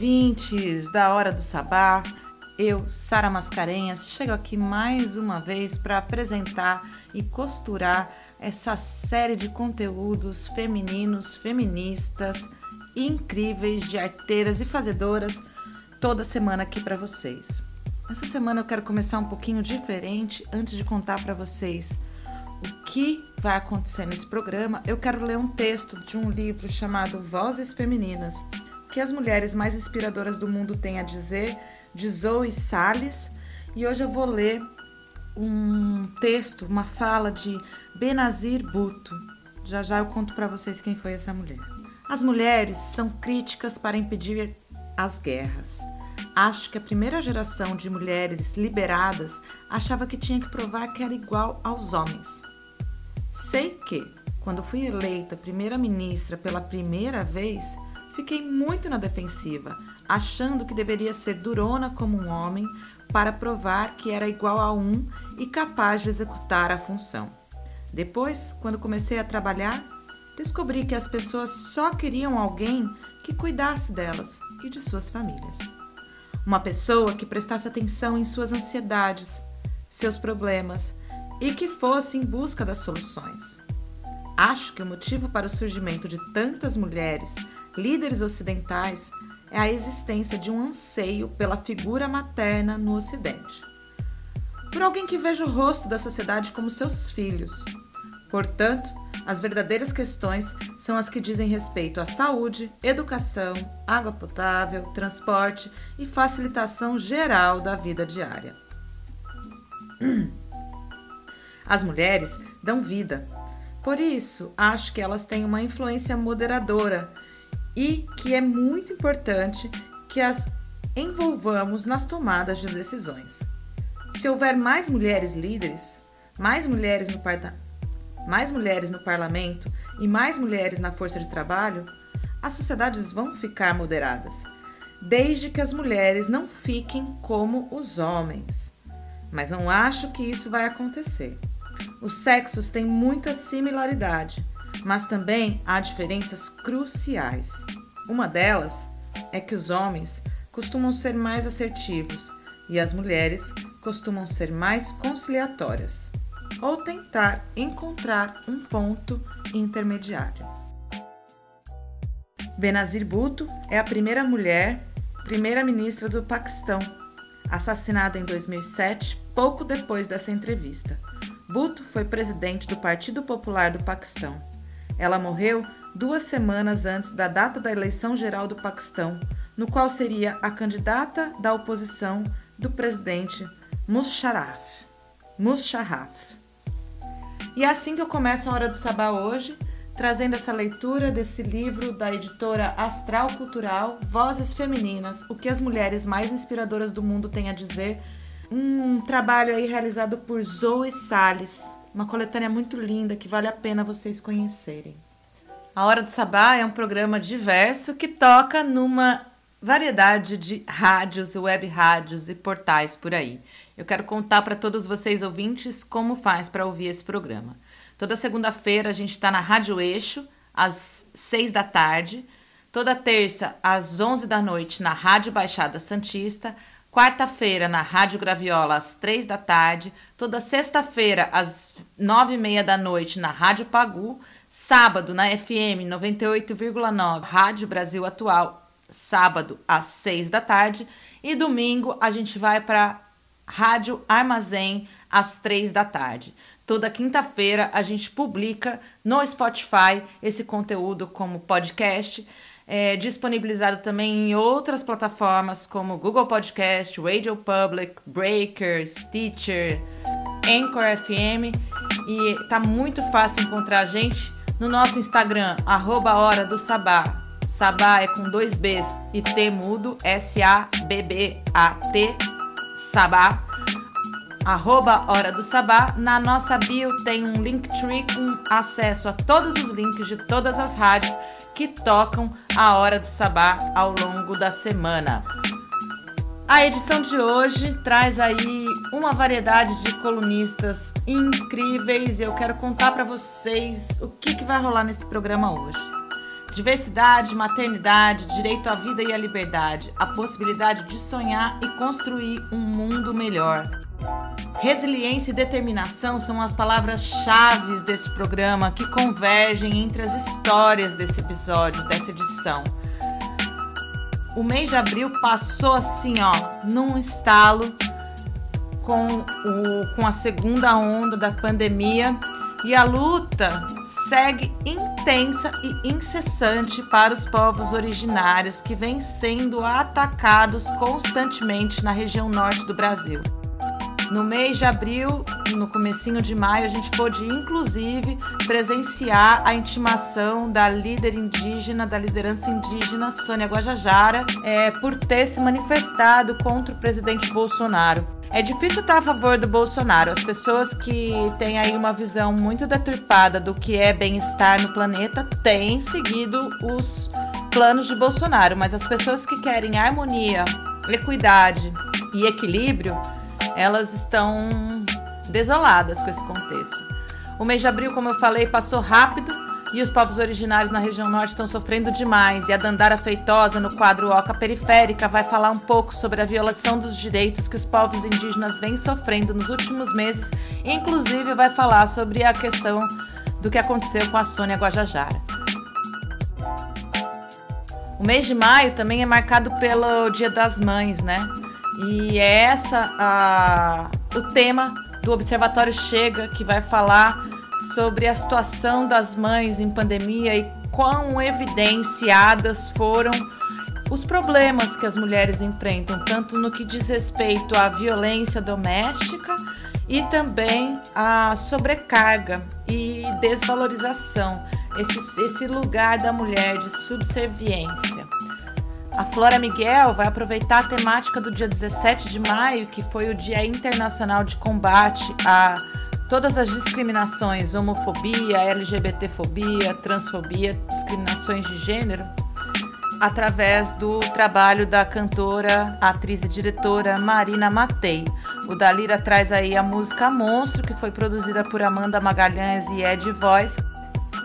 ouvintes da Hora do Sabá. Eu, Sara Mascarenhas, chego aqui mais uma vez para apresentar e costurar essa série de conteúdos femininos, feministas, incríveis de arteiras e fazedoras toda semana aqui para vocês. Essa semana eu quero começar um pouquinho diferente antes de contar para vocês o que vai acontecer nesse programa. Eu quero ler um texto de um livro chamado Vozes Femininas que as mulheres mais inspiradoras do mundo têm a dizer, de Zoe Salles. E hoje eu vou ler um texto, uma fala de Benazir Bhutto. Já já eu conto para vocês quem foi essa mulher. As mulheres são críticas para impedir as guerras. Acho que a primeira geração de mulheres liberadas achava que tinha que provar que era igual aos homens. Sei que, quando fui eleita primeira-ministra pela primeira vez, Fiquei muito na defensiva, achando que deveria ser durona como um homem para provar que era igual a um e capaz de executar a função. Depois, quando comecei a trabalhar, descobri que as pessoas só queriam alguém que cuidasse delas e de suas famílias. Uma pessoa que prestasse atenção em suas ansiedades, seus problemas e que fosse em busca das soluções. Acho que o motivo para o surgimento de tantas mulheres líderes ocidentais é a existência de um anseio pela figura materna no Ocidente. Por alguém que veja o rosto da sociedade como seus filhos. Portanto, as verdadeiras questões são as que dizem respeito à saúde, educação, água potável, transporte e facilitação geral da vida diária. As mulheres dão vida. Por isso, acho que elas têm uma influência moderadora e que é muito importante que as envolvamos nas tomadas de decisões. Se houver mais mulheres líderes, mais mulheres no, mais mulheres no parlamento e mais mulheres na força de trabalho, as sociedades vão ficar moderadas, desde que as mulheres não fiquem como os homens. Mas não acho que isso vai acontecer. Os sexos têm muita similaridade, mas também há diferenças cruciais. Uma delas é que os homens costumam ser mais assertivos e as mulheres costumam ser mais conciliatórias ou tentar encontrar um ponto intermediário. Benazir Bhutto é a primeira mulher primeira-ministra do Paquistão, assassinada em 2007, pouco depois dessa entrevista. Bhutto foi presidente do Partido Popular do Paquistão. Ela morreu duas semanas antes da data da eleição geral do Paquistão, no qual seria a candidata da oposição do presidente Musharraf. Musharraf. E é assim que eu começo a Hora do Sabá hoje, trazendo essa leitura desse livro da editora Astral Cultural, Vozes Femininas, o que as mulheres mais inspiradoras do mundo têm a dizer. Um trabalho aí realizado por Zoe Salles, uma coletânea muito linda que vale a pena vocês conhecerem. A Hora do Sabá é um programa diverso que toca numa variedade de rádios, web rádios e portais por aí. Eu quero contar para todos vocês ouvintes como faz para ouvir esse programa. Toda segunda-feira a gente está na Rádio Eixo, às seis da tarde. Toda terça, às onze da noite, na Rádio Baixada Santista. Quarta-feira, na Rádio Graviola, às três da tarde. Toda sexta-feira, às nove e meia da noite, na Rádio Pagu. Sábado, na FM 98,9, Rádio Brasil Atual, sábado, às seis da tarde. E domingo, a gente vai para Rádio Armazém, às três da tarde. Toda quinta-feira, a gente publica no Spotify esse conteúdo como podcast é, disponibilizado também em outras plataformas como Google Podcast, Radio Public, Breakers, Teacher, Anchor FM e tá muito fácil encontrar a gente no nosso Instagram, arroba Hora do Sabá. Sabá é com dois Bs e T mudo, S-A-B-B-A-T, Sabá. Arroba Hora do Sabá. Na nossa bio tem um Linktree com acesso a todos os links de todas as rádios que tocam a hora do sabá ao longo da semana. A edição de hoje traz aí uma variedade de colunistas incríveis e eu quero contar para vocês o que, que vai rolar nesse programa hoje. Diversidade, maternidade, direito à vida e à liberdade, a possibilidade de sonhar e construir um mundo melhor. Resiliência e determinação são as palavras-chave desse programa que convergem entre as histórias desse episódio, dessa edição. O mês de abril passou assim, ó, num estalo com, o, com a segunda onda da pandemia e a luta segue intensa e incessante para os povos originários que vêm sendo atacados constantemente na região norte do Brasil. No mês de abril, no comecinho de maio, a gente pôde inclusive presenciar a intimação da líder indígena, da liderança indígena Sônia Guajajara, é, por ter se manifestado contra o presidente Bolsonaro. É difícil estar a favor do Bolsonaro. As pessoas que têm aí uma visão muito deturpada do que é bem-estar no planeta têm seguido os planos de Bolsonaro, mas as pessoas que querem harmonia, equidade e equilíbrio elas estão desoladas com esse contexto. O mês de abril, como eu falei, passou rápido e os povos originários na região norte estão sofrendo demais. E a Dandara Feitosa, no quadro Oca Periférica, vai falar um pouco sobre a violação dos direitos que os povos indígenas vêm sofrendo nos últimos meses. Inclusive, vai falar sobre a questão do que aconteceu com a Sônia Guajajara. O mês de maio também é marcado pelo Dia das Mães, né? E é essa a, o tema do Observatório Chega, que vai falar sobre a situação das mães em pandemia e quão evidenciadas foram os problemas que as mulheres enfrentam, tanto no que diz respeito à violência doméstica e também à sobrecarga e desvalorização, esse, esse lugar da mulher de subserviência. A Flora Miguel vai aproveitar a temática do dia 17 de maio, que foi o Dia Internacional de Combate a todas as discriminações, homofobia, LGBTfobia, transfobia, discriminações de gênero, através do trabalho da cantora, atriz e diretora Marina Matei. O Dalira traz aí a música Monstro, que foi produzida por Amanda Magalhães e Ed Voice,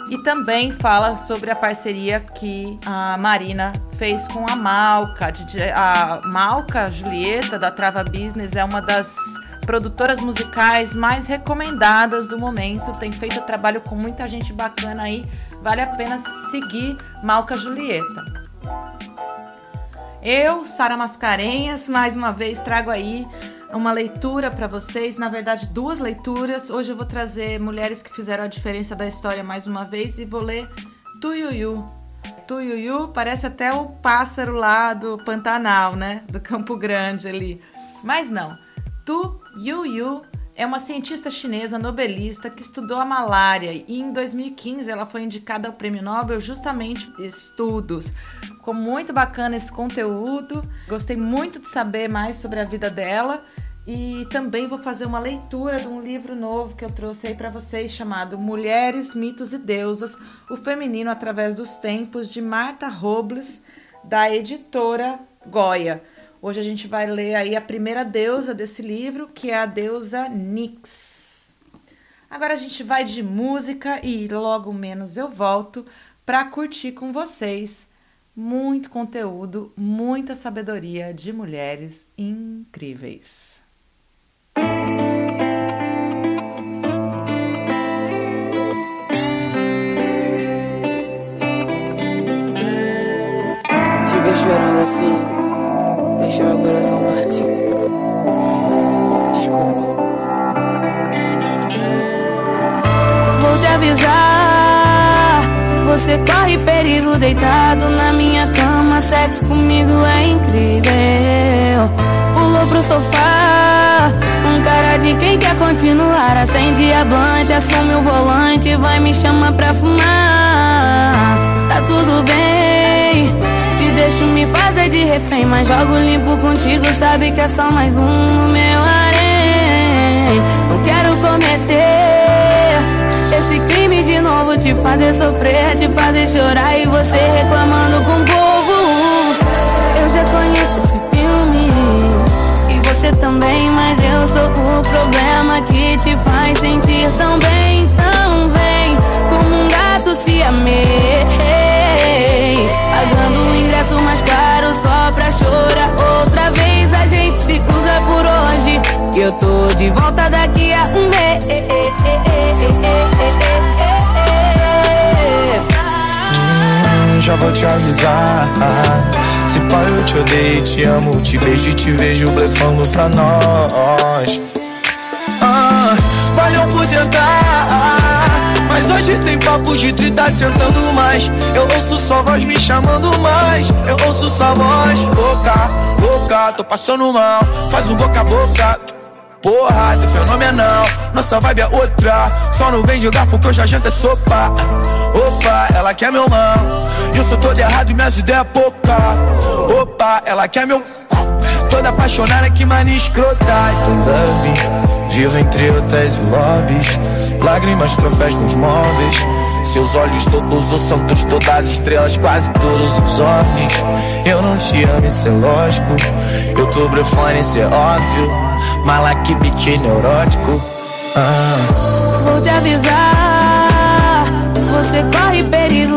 e também fala sobre a parceria que a Marina fez com a Malca. A Malca Julieta, da Trava Business, é uma das produtoras musicais mais recomendadas do momento. Tem feito trabalho com muita gente bacana aí. Vale a pena seguir Malca Julieta. Eu, Sara Mascarenhas, mais uma vez trago aí uma leitura para vocês, na verdade, duas leituras. Hoje eu vou trazer mulheres que fizeram a diferença da história mais uma vez e vou ler Tuiuiu. Tuiuiu parece até o pássaro lá do Pantanal, né? Do Campo Grande ali. Mas não. Tuiuiu é uma cientista chinesa nobelista que estudou a malária e em 2015 ela foi indicada ao Prêmio Nobel justamente estudos. Ficou muito bacana esse conteúdo. Gostei muito de saber mais sobre a vida dela e também vou fazer uma leitura de um livro novo que eu trouxe aí para vocês chamado Mulheres, Mitos e Deusas: O Feminino através dos Tempos de Marta Robles, da editora Goya. Hoje a gente vai ler aí a primeira deusa desse livro, que é a deusa Nix. Agora a gente vai de música e logo menos eu volto para curtir com vocês muito conteúdo, muita sabedoria de mulheres incríveis. Te ver chorando assim, deixa meu coração partir. Desculpa. Vou te avisar. Você corre perigo deitado na minha cama. Sexo comigo é incrível. Pulou pro sofá. Cara de quem quer continuar. Acende a blunt, assume o volante. Vai me chamar pra fumar. Tá tudo bem. Te deixo me fazer de refém Mas jogo limpo contigo. Sabe que é só mais um no meu harém. Não quero cometer novo Te fazer sofrer, te fazer chorar E você reclamando com o povo. Eu já conheço esse filme E você também, mas eu sou o problema Que te faz sentir tão bem, tão bem Como um gato se amei Pagando o um ingresso mais caro só pra chorar. Outra vez a gente se cruza por hoje. E eu tô de volta daqui a um mês. Já vou te avisar. Se pai eu te odeio, te amo, te beijo e te vejo blefando pra nós. Ah, valeu por tentar. Mas hoje tem papo de trita sentando mais. Eu ouço só voz me chamando mais. Eu ouço só voz. Boca, boca, tô passando mal. Faz um boca a boca. Porra, teu fenomenal. Nossa vibe é outra. Só não vem de garfo que eu já janta é sopa. Opa, ela quer meu mão. Sou todo errado e minhas ideias é pouca. Opa, ela quer meu. Toda apaixonada que mania escrota. Love, vivo entre outras lobbies. Lágrimas, troféus nos móveis. Seus olhos todos os santos, todas as estrelas, quase todos os homens. Eu não te amo, isso é lógico. Eu tô brefone, isso é óbvio. Malak beat neurótico. Ah. Vou te avisar.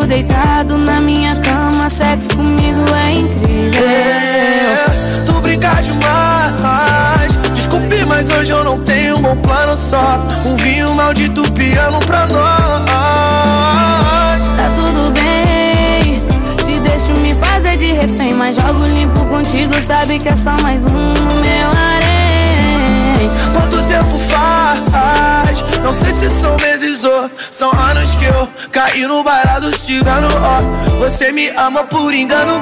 Deitado na minha cama. Sexo comigo é incrível. É, tu brincar demais. Desculpe, mas hoje eu não tenho um bom plano só. Um vinho maldito piano pra nós. Tá tudo bem. Te deixo me fazer de refém. Mas jogo limpo contigo. Sabe que é só mais um no meu harém. Quanto? Não sei se são meses ou são anos que eu caí no cigano. Ó, você me ama por engano.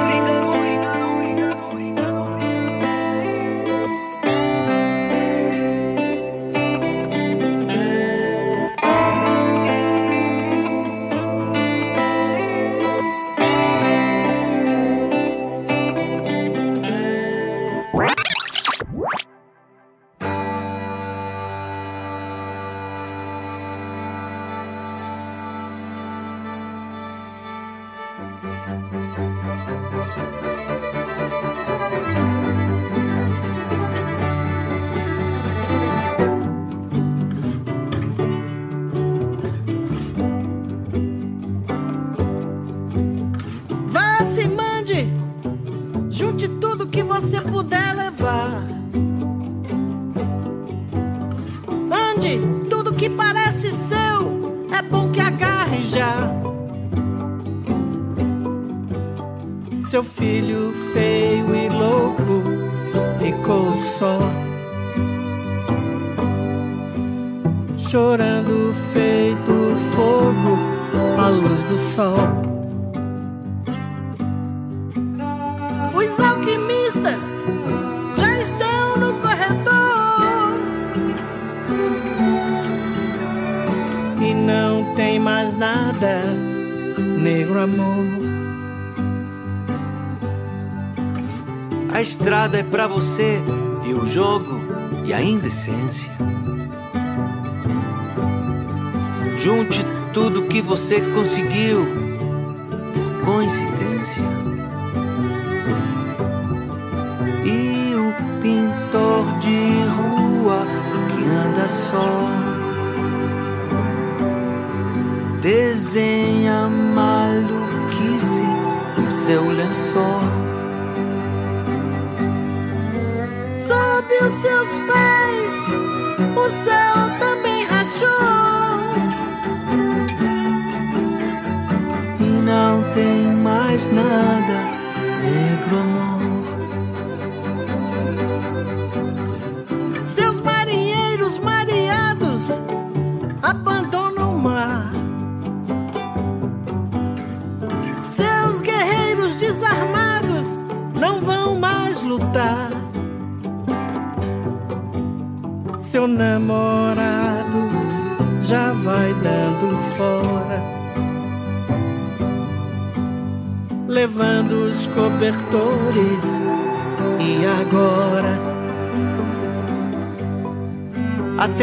Seu filho você e o jogo e a indecência. Junte tudo que você conseguiu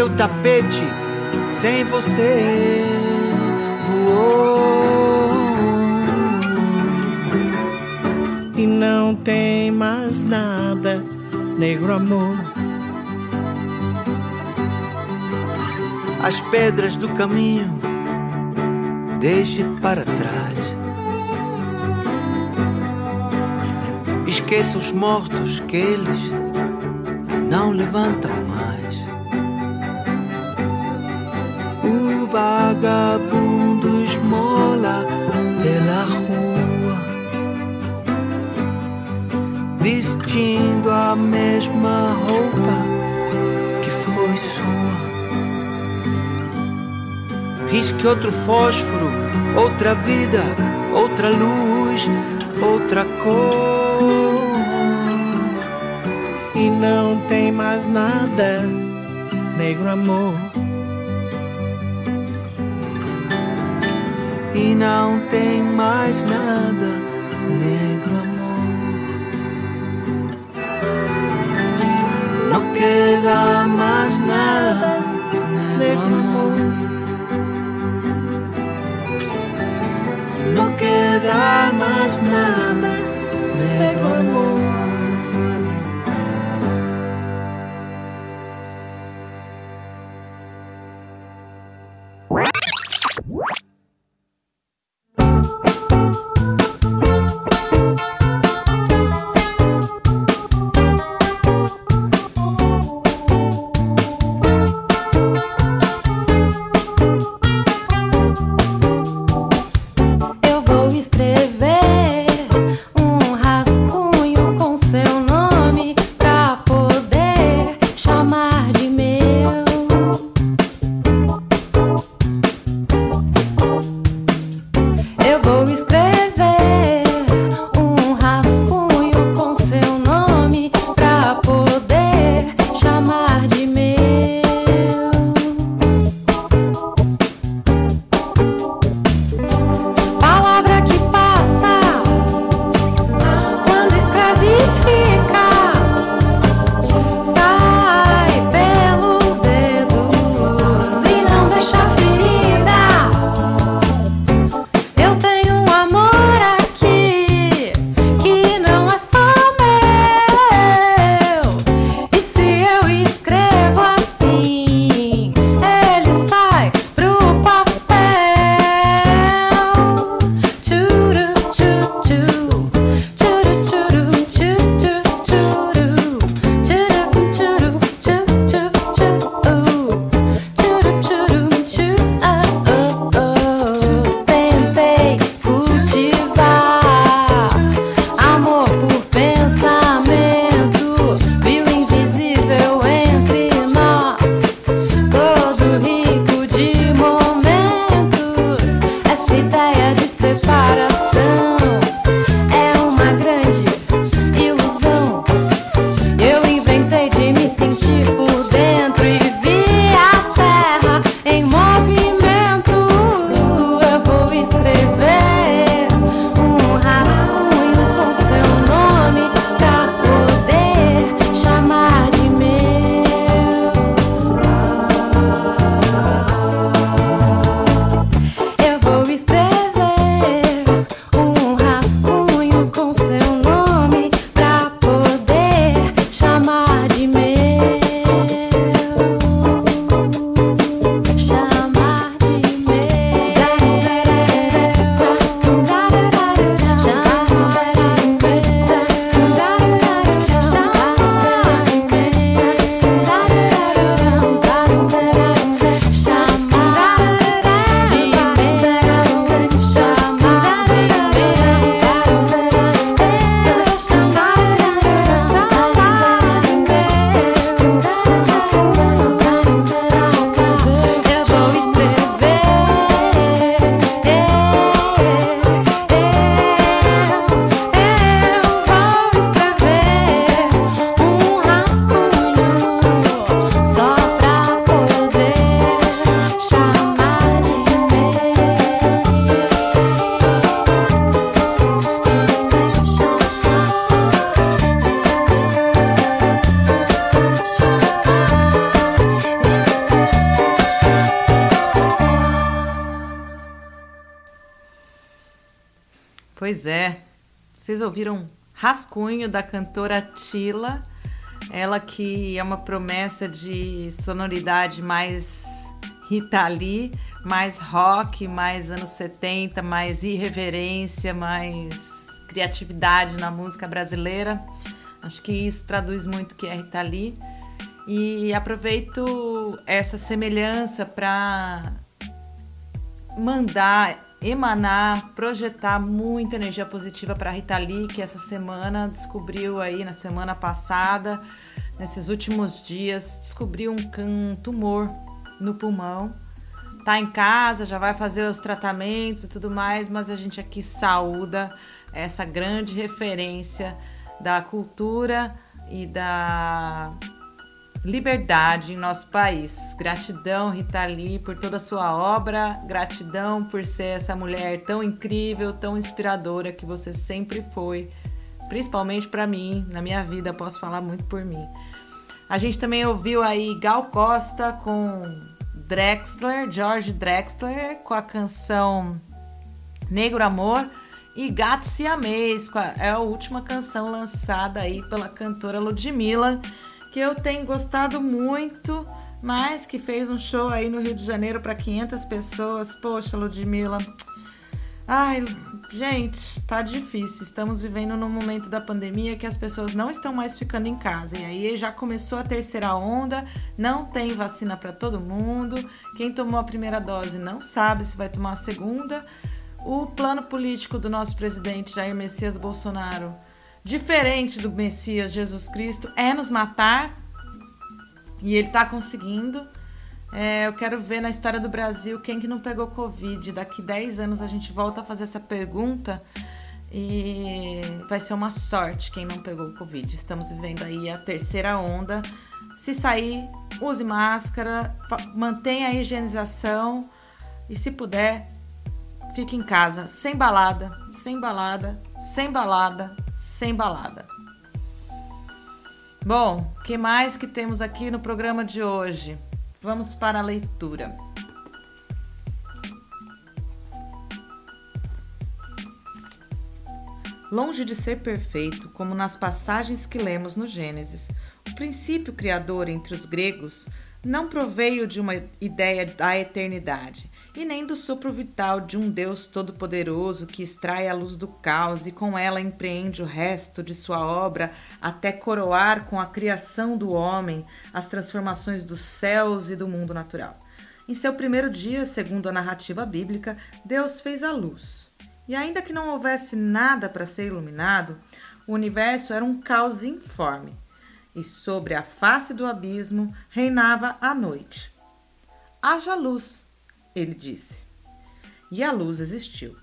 O tapete sem você voou. e não tem mais nada, negro amor. As pedras do caminho, deixe para trás. Esqueça os mortos que eles não levantam vagabundo esmola pela rua, vestindo a mesma roupa que foi sua. Risque outro fósforo, outra vida, outra luz, outra cor. E não tem mais nada, negro amor. E não tem mais nada, negro amor. Não queda mais nada, negro amor. Não queda mais nada, negro amor. Da cantora Tila, ela que é uma promessa de sonoridade mais Rita Lee, mais rock, mais anos 70, mais irreverência, mais criatividade na música brasileira. Acho que isso traduz muito o que é Rita Lee. E aproveito essa semelhança para mandar, emanar, projetar muita energia positiva para Rita Lee, que essa semana descobriu aí na semana passada, nesses últimos dias, descobriu um, um tumor no pulmão. Tá em casa, já vai fazer os tratamentos e tudo mais, mas a gente aqui saúda essa grande referência da cultura e da liberdade em nosso país. Gratidão, Rita Lee, por toda a sua obra, gratidão por ser essa mulher tão incrível, tão inspiradora que você sempre foi, principalmente para mim, na minha vida, posso falar muito por mim. A gente também ouviu aí Gal Costa com Drexler, George Drexler, com a canção Negro Amor e Gato Siamês, é a última canção lançada aí pela cantora Ludmilla que eu tenho gostado muito, mas que fez um show aí no Rio de Janeiro para 500 pessoas. Poxa, Ludmilla. Ai, gente, tá difícil. Estamos vivendo num momento da pandemia que as pessoas não estão mais ficando em casa. E aí já começou a terceira onda, não tem vacina para todo mundo. Quem tomou a primeira dose não sabe se vai tomar a segunda. O plano político do nosso presidente Jair Messias Bolsonaro diferente do Messias Jesus Cristo, é nos matar. E ele está conseguindo. É, eu quero ver na história do Brasil quem que não pegou Covid. Daqui 10 anos a gente volta a fazer essa pergunta e vai ser uma sorte quem não pegou Covid. Estamos vivendo aí a terceira onda. Se sair, use máscara, mantenha a higienização e se puder, fique em casa, sem balada, sem balada, sem balada, sem balada. Bom, que mais que temos aqui no programa de hoje? Vamos para a leitura. Longe de ser perfeito, como nas passagens que lemos no Gênesis, o princípio criador entre os gregos não proveio de uma ideia da eternidade, e nem do sopro vital de um Deus todo-poderoso que extrai a luz do caos e com ela empreende o resto de sua obra até coroar com a criação do homem as transformações dos céus e do mundo natural. Em seu primeiro dia, segundo a narrativa bíblica, Deus fez a luz. E ainda que não houvesse nada para ser iluminado, o universo era um caos informe, e sobre a face do abismo reinava a noite. Haja luz, ele disse. E a luz existiu.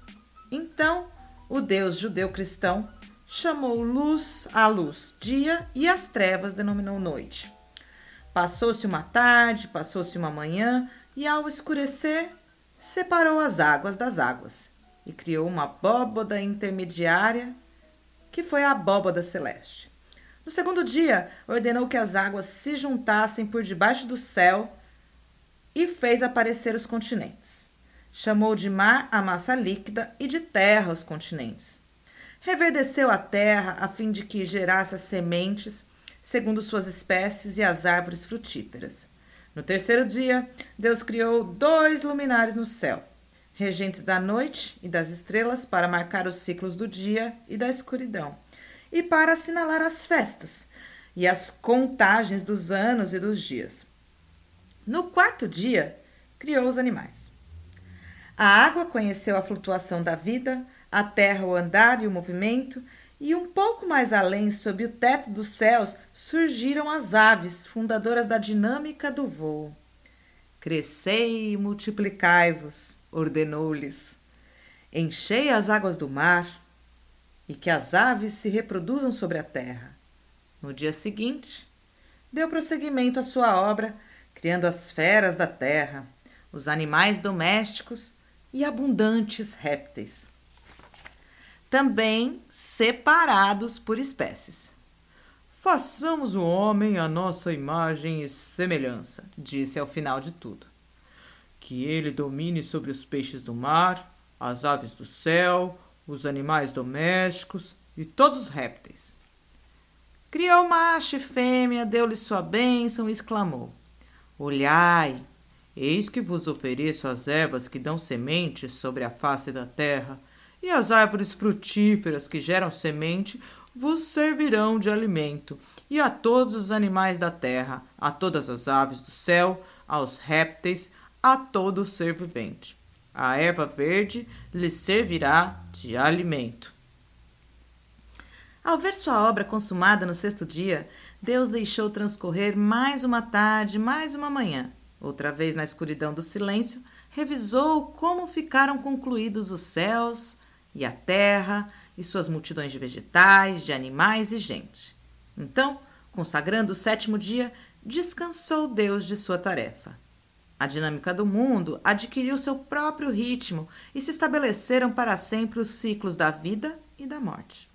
Então, o Deus judeu-cristão chamou luz à luz dia e as trevas denominou noite. Passou-se uma tarde, passou-se uma manhã, e ao escurecer, separou as águas das águas e criou uma abóboda intermediária, que foi a abóboda celeste. No segundo dia, ordenou que as águas se juntassem por debaixo do céu e fez aparecer os continentes. Chamou de mar a massa líquida e de terra os continentes. Reverdeceu a terra a fim de que gerasse as sementes, segundo suas espécies, e as árvores frutíferas. No terceiro dia, Deus criou dois luminares no céu, regentes da noite e das estrelas, para marcar os ciclos do dia e da escuridão, e para assinalar as festas e as contagens dos anos e dos dias no quarto dia, criou os animais. A água conheceu a flutuação da vida, a terra o andar e o movimento, e um pouco mais além, sob o teto dos céus, surgiram as aves, fundadoras da dinâmica do voo. Crescei e multiplicai-vos, ordenou-lhes. Enchei as águas do mar, e que as aves se reproduzam sobre a terra. No dia seguinte, deu prosseguimento à sua obra criando as feras da terra, os animais domésticos e abundantes répteis. Também separados por espécies. Façamos o homem a nossa imagem e semelhança, disse ao final de tudo. Que ele domine sobre os peixes do mar, as aves do céu, os animais domésticos e todos os répteis. Criou macho e fêmea, deu-lhe sua bênção e exclamou: Olhai, eis que vos ofereço as ervas que dão sementes sobre a face da terra, e as árvores frutíferas que geram semente vos servirão de alimento, e a todos os animais da terra, a todas as aves do céu, aos répteis, a todo ser vivente. A erva verde lhe servirá de alimento. Ao ver sua obra consumada no sexto dia, Deus deixou transcorrer mais uma tarde, mais uma manhã. Outra vez, na escuridão do silêncio, revisou como ficaram concluídos os céus e a terra e suas multidões de vegetais, de animais e gente. Então, consagrando o sétimo dia, descansou Deus de sua tarefa. A dinâmica do mundo adquiriu seu próprio ritmo e se estabeleceram para sempre os ciclos da vida e da morte.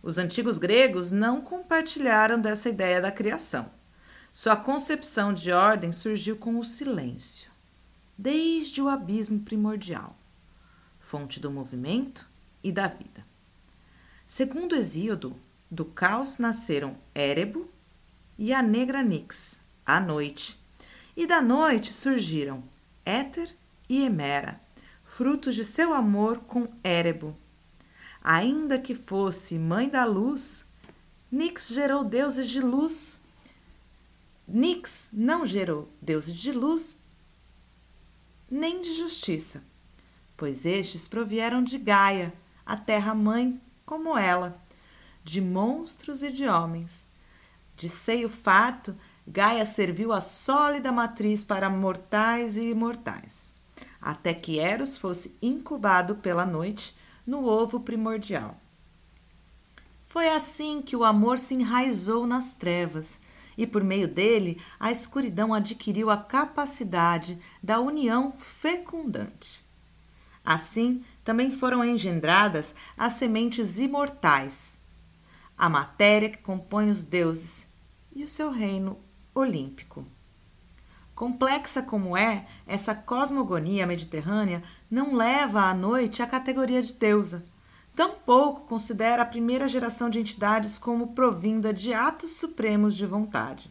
Os antigos gregos não compartilharam dessa ideia da criação. Sua concepção de ordem surgiu com o silêncio, desde o abismo primordial, fonte do movimento e da vida. Segundo Hesíodo, do caos nasceram Érebo e a negra Nix, a noite. E da noite surgiram Éter e Emera, frutos de seu amor com Érebo, Ainda que fosse mãe da luz, Nix gerou deuses de luz. Nix não gerou deuses de luz nem de justiça, pois estes provieram de Gaia, a terra-mãe, como ela, de monstros e de homens. De seio farto, Gaia serviu a sólida matriz para mortais e imortais, até que Eros fosse incubado pela noite no ovo primordial. Foi assim que o amor se enraizou nas trevas, e por meio dele a escuridão adquiriu a capacidade da união fecundante. Assim, também foram engendradas as sementes imortais, a matéria que compõe os deuses e o seu reino olímpico. Complexa como é, essa cosmogonia mediterrânea não leva à noite a categoria de deusa. Tampouco considera a primeira geração de entidades como provinda de atos supremos de vontade.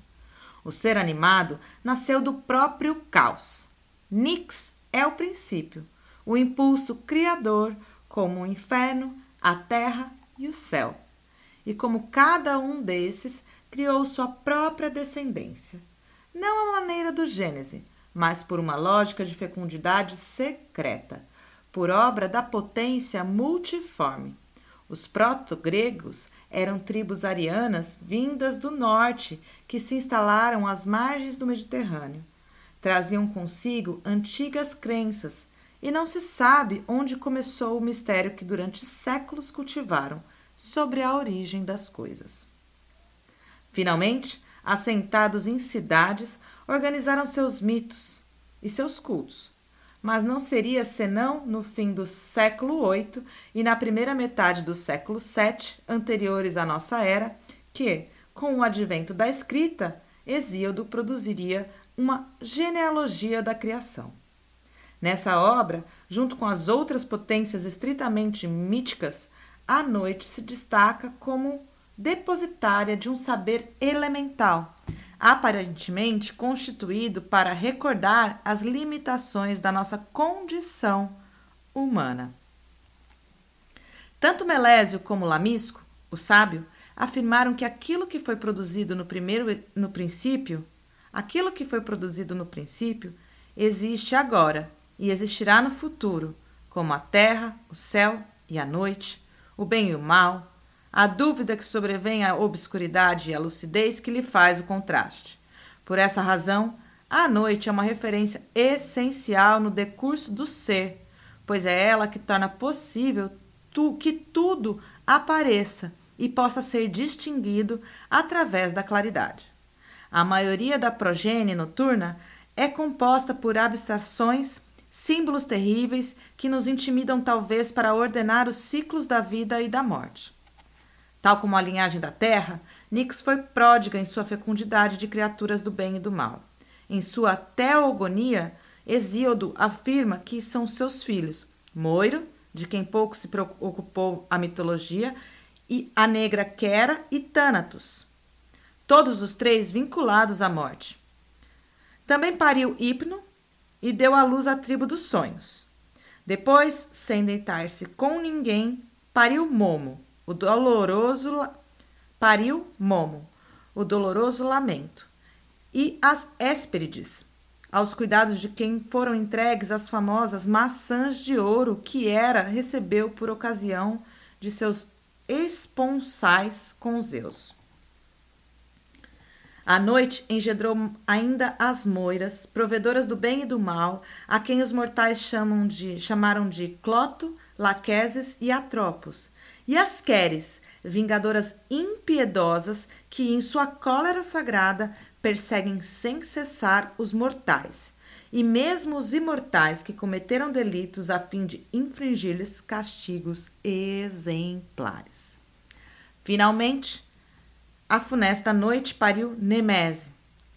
O ser animado nasceu do próprio caos. Nix é o princípio, o impulso criador, como o inferno, a terra e o céu. E como cada um desses criou sua própria descendência não à maneira do Gênese, mas por uma lógica de fecundidade secreta, por obra da potência multiforme. Os proto-gregos eram tribos arianas vindas do norte que se instalaram às margens do Mediterrâneo. Traziam consigo antigas crenças e não se sabe onde começou o mistério que durante séculos cultivaram sobre a origem das coisas. Finalmente, assentados em cidades, organizaram seus mitos e seus cultos. Mas não seria senão no fim do século VIII e na primeira metade do século VII, anteriores à nossa era, que, com o advento da escrita, Hesíodo produziria uma genealogia da criação. Nessa obra, junto com as outras potências estritamente míticas, a noite se destaca como depositária de um saber elemental, aparentemente constituído para recordar as limitações da nossa condição humana. Tanto Melésio como Lamisco, o sábio, afirmaram que aquilo que foi produzido no primeiro no princípio, aquilo que foi produzido no princípio, existe agora e existirá no futuro, como a terra, o céu e a noite, o bem e o mal, a dúvida que sobrevém à obscuridade e à lucidez que lhe faz o contraste. Por essa razão, a noite é uma referência essencial no decurso do ser, pois é ela que torna possível tu, que tudo apareça e possa ser distinguido através da claridade. A maioria da progênie noturna é composta por abstrações, símbolos terríveis que nos intimidam talvez para ordenar os ciclos da vida e da morte. Tal como a linhagem da terra, Nix foi pródiga em sua fecundidade de criaturas do bem e do mal. Em sua teogonia, Hesíodo afirma que são seus filhos Moiro, de quem pouco se preocupou a mitologia, e a negra Quera e Thanatos, todos os três vinculados à morte. Também pariu Hipno e deu à luz a tribo dos sonhos. Depois, sem deitar-se com ninguém, pariu Momo, o doloroso pariu Momo, o doloroso lamento, e as Hesperides aos cuidados de quem foram entregues as famosas maçãs de ouro que Hera recebeu por ocasião de seus esponsais com Zeus. A noite engendrou ainda as moiras, provedoras do bem e do mal, a quem os mortais chamam de, chamaram de Cloto, Laqueses e Atropos, e as Queres, vingadoras impiedosas que, em sua cólera sagrada, perseguem sem cessar os mortais, e mesmo os imortais que cometeram delitos a fim de infringir-lhes castigos exemplares. Finalmente, a funesta noite pariu Nemese,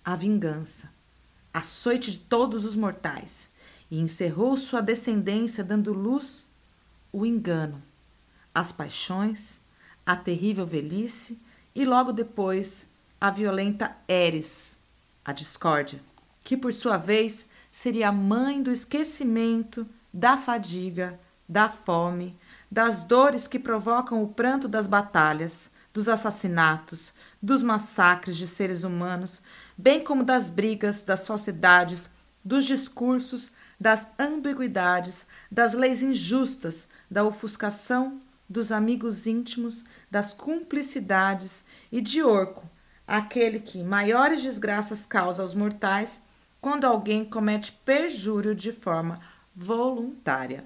a vingança, açoite de todos os mortais, e encerrou sua descendência dando luz o engano, as paixões, a terrível velhice e logo depois a violenta Eris, a discórdia, que por sua vez seria a mãe do esquecimento, da fadiga, da fome, das dores que provocam o pranto das batalhas, dos assassinatos, dos massacres de seres humanos, bem como das brigas, das falsidades, dos discursos, das ambiguidades, das leis injustas, da ofuscação, dos amigos íntimos, das cumplicidades e de Orco, aquele que maiores desgraças causa aos mortais quando alguém comete perjúrio de forma voluntária.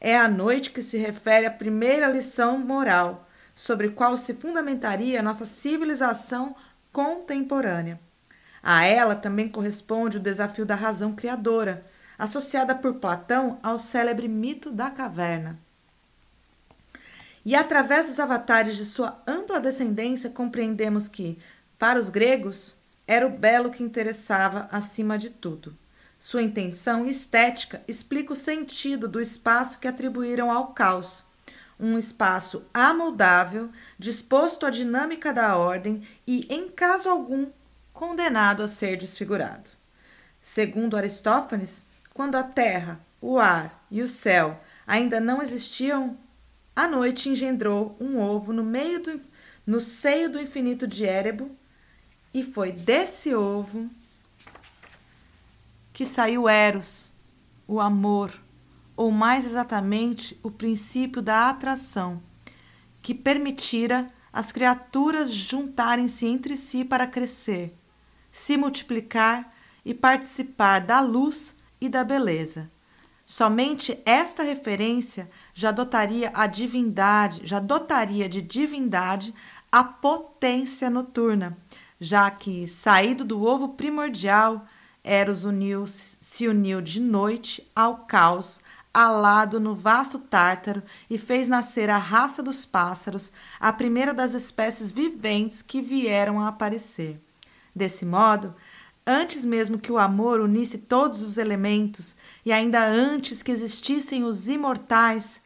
É a noite que se refere à primeira lição moral, sobre qual se fundamentaria a nossa civilização contemporânea. A ela também corresponde o desafio da razão criadora, associada por Platão ao célebre mito da caverna. E através dos avatares de sua ampla descendência, compreendemos que, para os gregos, era o belo que interessava acima de tudo. Sua intenção estética explica o sentido do espaço que atribuíram ao caos, um espaço amoldável, disposto à dinâmica da ordem e, em caso algum, condenado a ser desfigurado. Segundo Aristófanes, quando a terra, o ar e o céu ainda não existiam, a noite engendrou um ovo no meio do, no seio do infinito de Érebo, e foi desse ovo que saiu Eros, o amor, ou mais exatamente, o princípio da atração, que permitira as criaturas juntarem-se entre si para crescer, se multiplicar e participar da luz e da beleza. Somente esta referência já dotaria a divindade, já dotaria de divindade a potência noturna, já que, saído do ovo primordial, Eros uniu, se uniu de noite ao caos, alado no vasto Tártaro, e fez nascer a raça dos pássaros, a primeira das espécies viventes que vieram a aparecer. Desse modo, antes mesmo que o amor unisse todos os elementos, e ainda antes que existissem os imortais,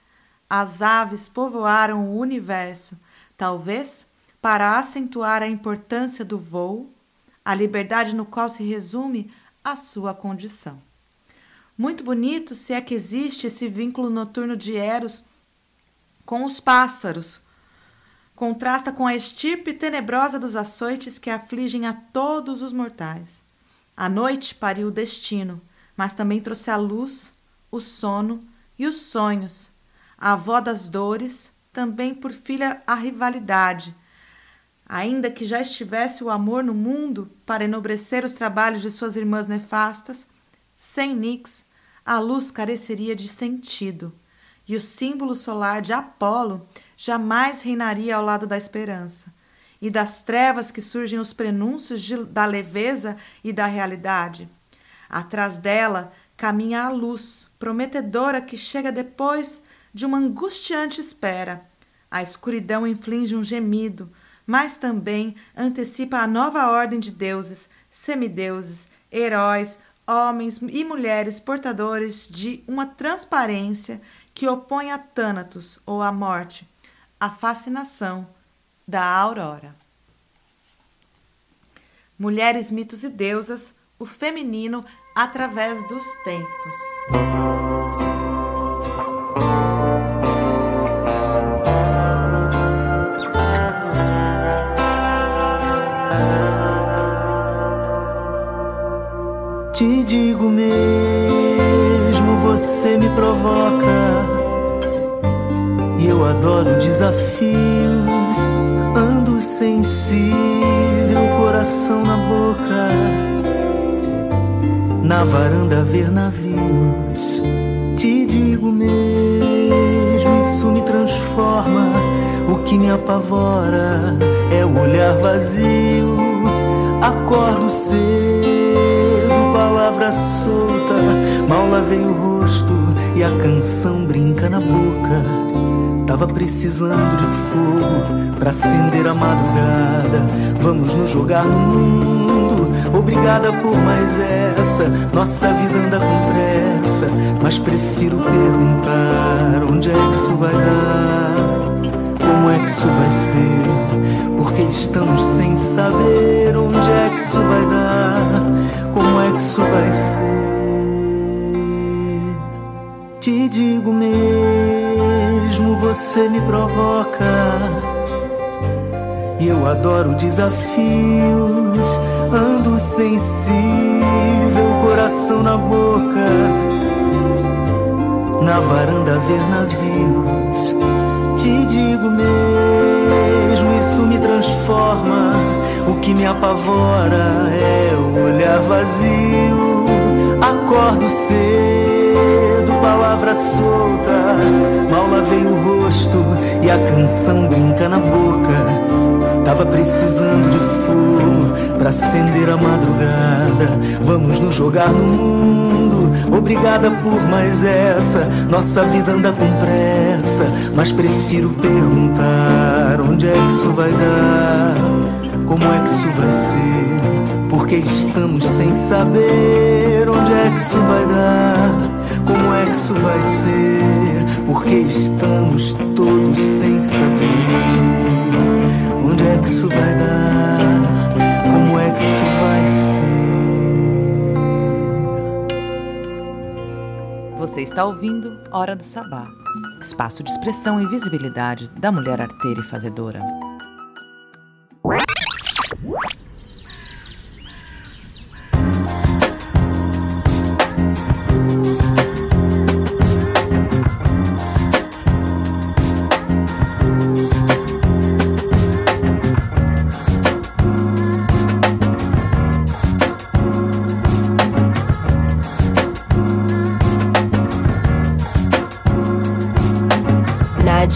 as aves povoaram o universo, talvez para acentuar a importância do voo, a liberdade no qual se resume a sua condição. Muito bonito se é que existe esse vínculo noturno de Eros com os pássaros, contrasta com a estirpe tenebrosa dos açoites que afligem a todos os mortais. A noite pariu o destino, mas também trouxe a luz, o sono e os sonhos. A avó das dores, também por filha a rivalidade. Ainda que já estivesse o amor no mundo para enobrecer os trabalhos de suas irmãs nefastas, sem Nix, a luz careceria de sentido, e o símbolo solar de Apolo jamais reinaria ao lado da esperança e das trevas que surgem os prenúncios de, da leveza e da realidade. Atrás dela caminha a luz, prometedora que chega depois de uma angustiante espera. A escuridão inflige um gemido, mas também antecipa a nova ordem de deuses, semideuses, heróis, homens e mulheres portadores de uma transparência que opõe a Thanatos ou a morte, a fascinação da aurora. Mulheres, mitos e deusas, o feminino através dos tempos. Te digo mesmo, você me provoca. E eu adoro desafios, ando sensível, coração na boca. Na varanda ver navios, te digo mesmo, isso me transforma. O que me apavora é o olhar vazio. Acordo cedo, palavra solta. Mal lavei o rosto e a canção brinca na boca. Tava precisando de fogo pra acender a madrugada. Vamos nos jogar no mundo. Obrigada por mais essa. Nossa vida anda com pressa. Mas prefiro perguntar: onde é que isso vai dar? Como é que isso vai ser? Porque estamos sem saber onde é que isso vai dar. Como é que isso vai ser? Te digo mesmo, você me provoca. E eu adoro desafios. Ando sensível, coração na boca. Na varanda ver navios. Te digo mesmo, isso me transforma. O que me apavora é o olhar vazio. Acordo cedo palavra solta. Mal lavei o rosto e a canção brinca na boca. Tava precisando de fogo pra acender a madrugada. Vamos nos jogar no mundo. Obrigada por mais essa. Nossa vida anda com pressa. Mas prefiro perguntar: onde é que isso vai dar? Como é que isso vai ser? Porque estamos sem saber onde é que isso vai dar. Como é que isso vai ser? Porque estamos todos sem saber onde é que isso vai dar? Como é que isso vai ser? Você está ouvindo Hora do Sabá, espaço de expressão e visibilidade da mulher arteira e fazedora.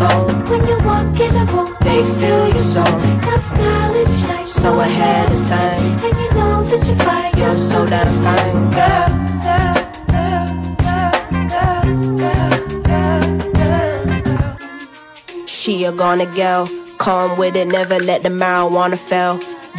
beautiful. When you walk in the room, they feel your soul. Your style is shine so ahead of time, and you know that you're fine. You're so damn fine, girl. girl, girl, girl she a gonna go, calm with it, never let the marijuana fail.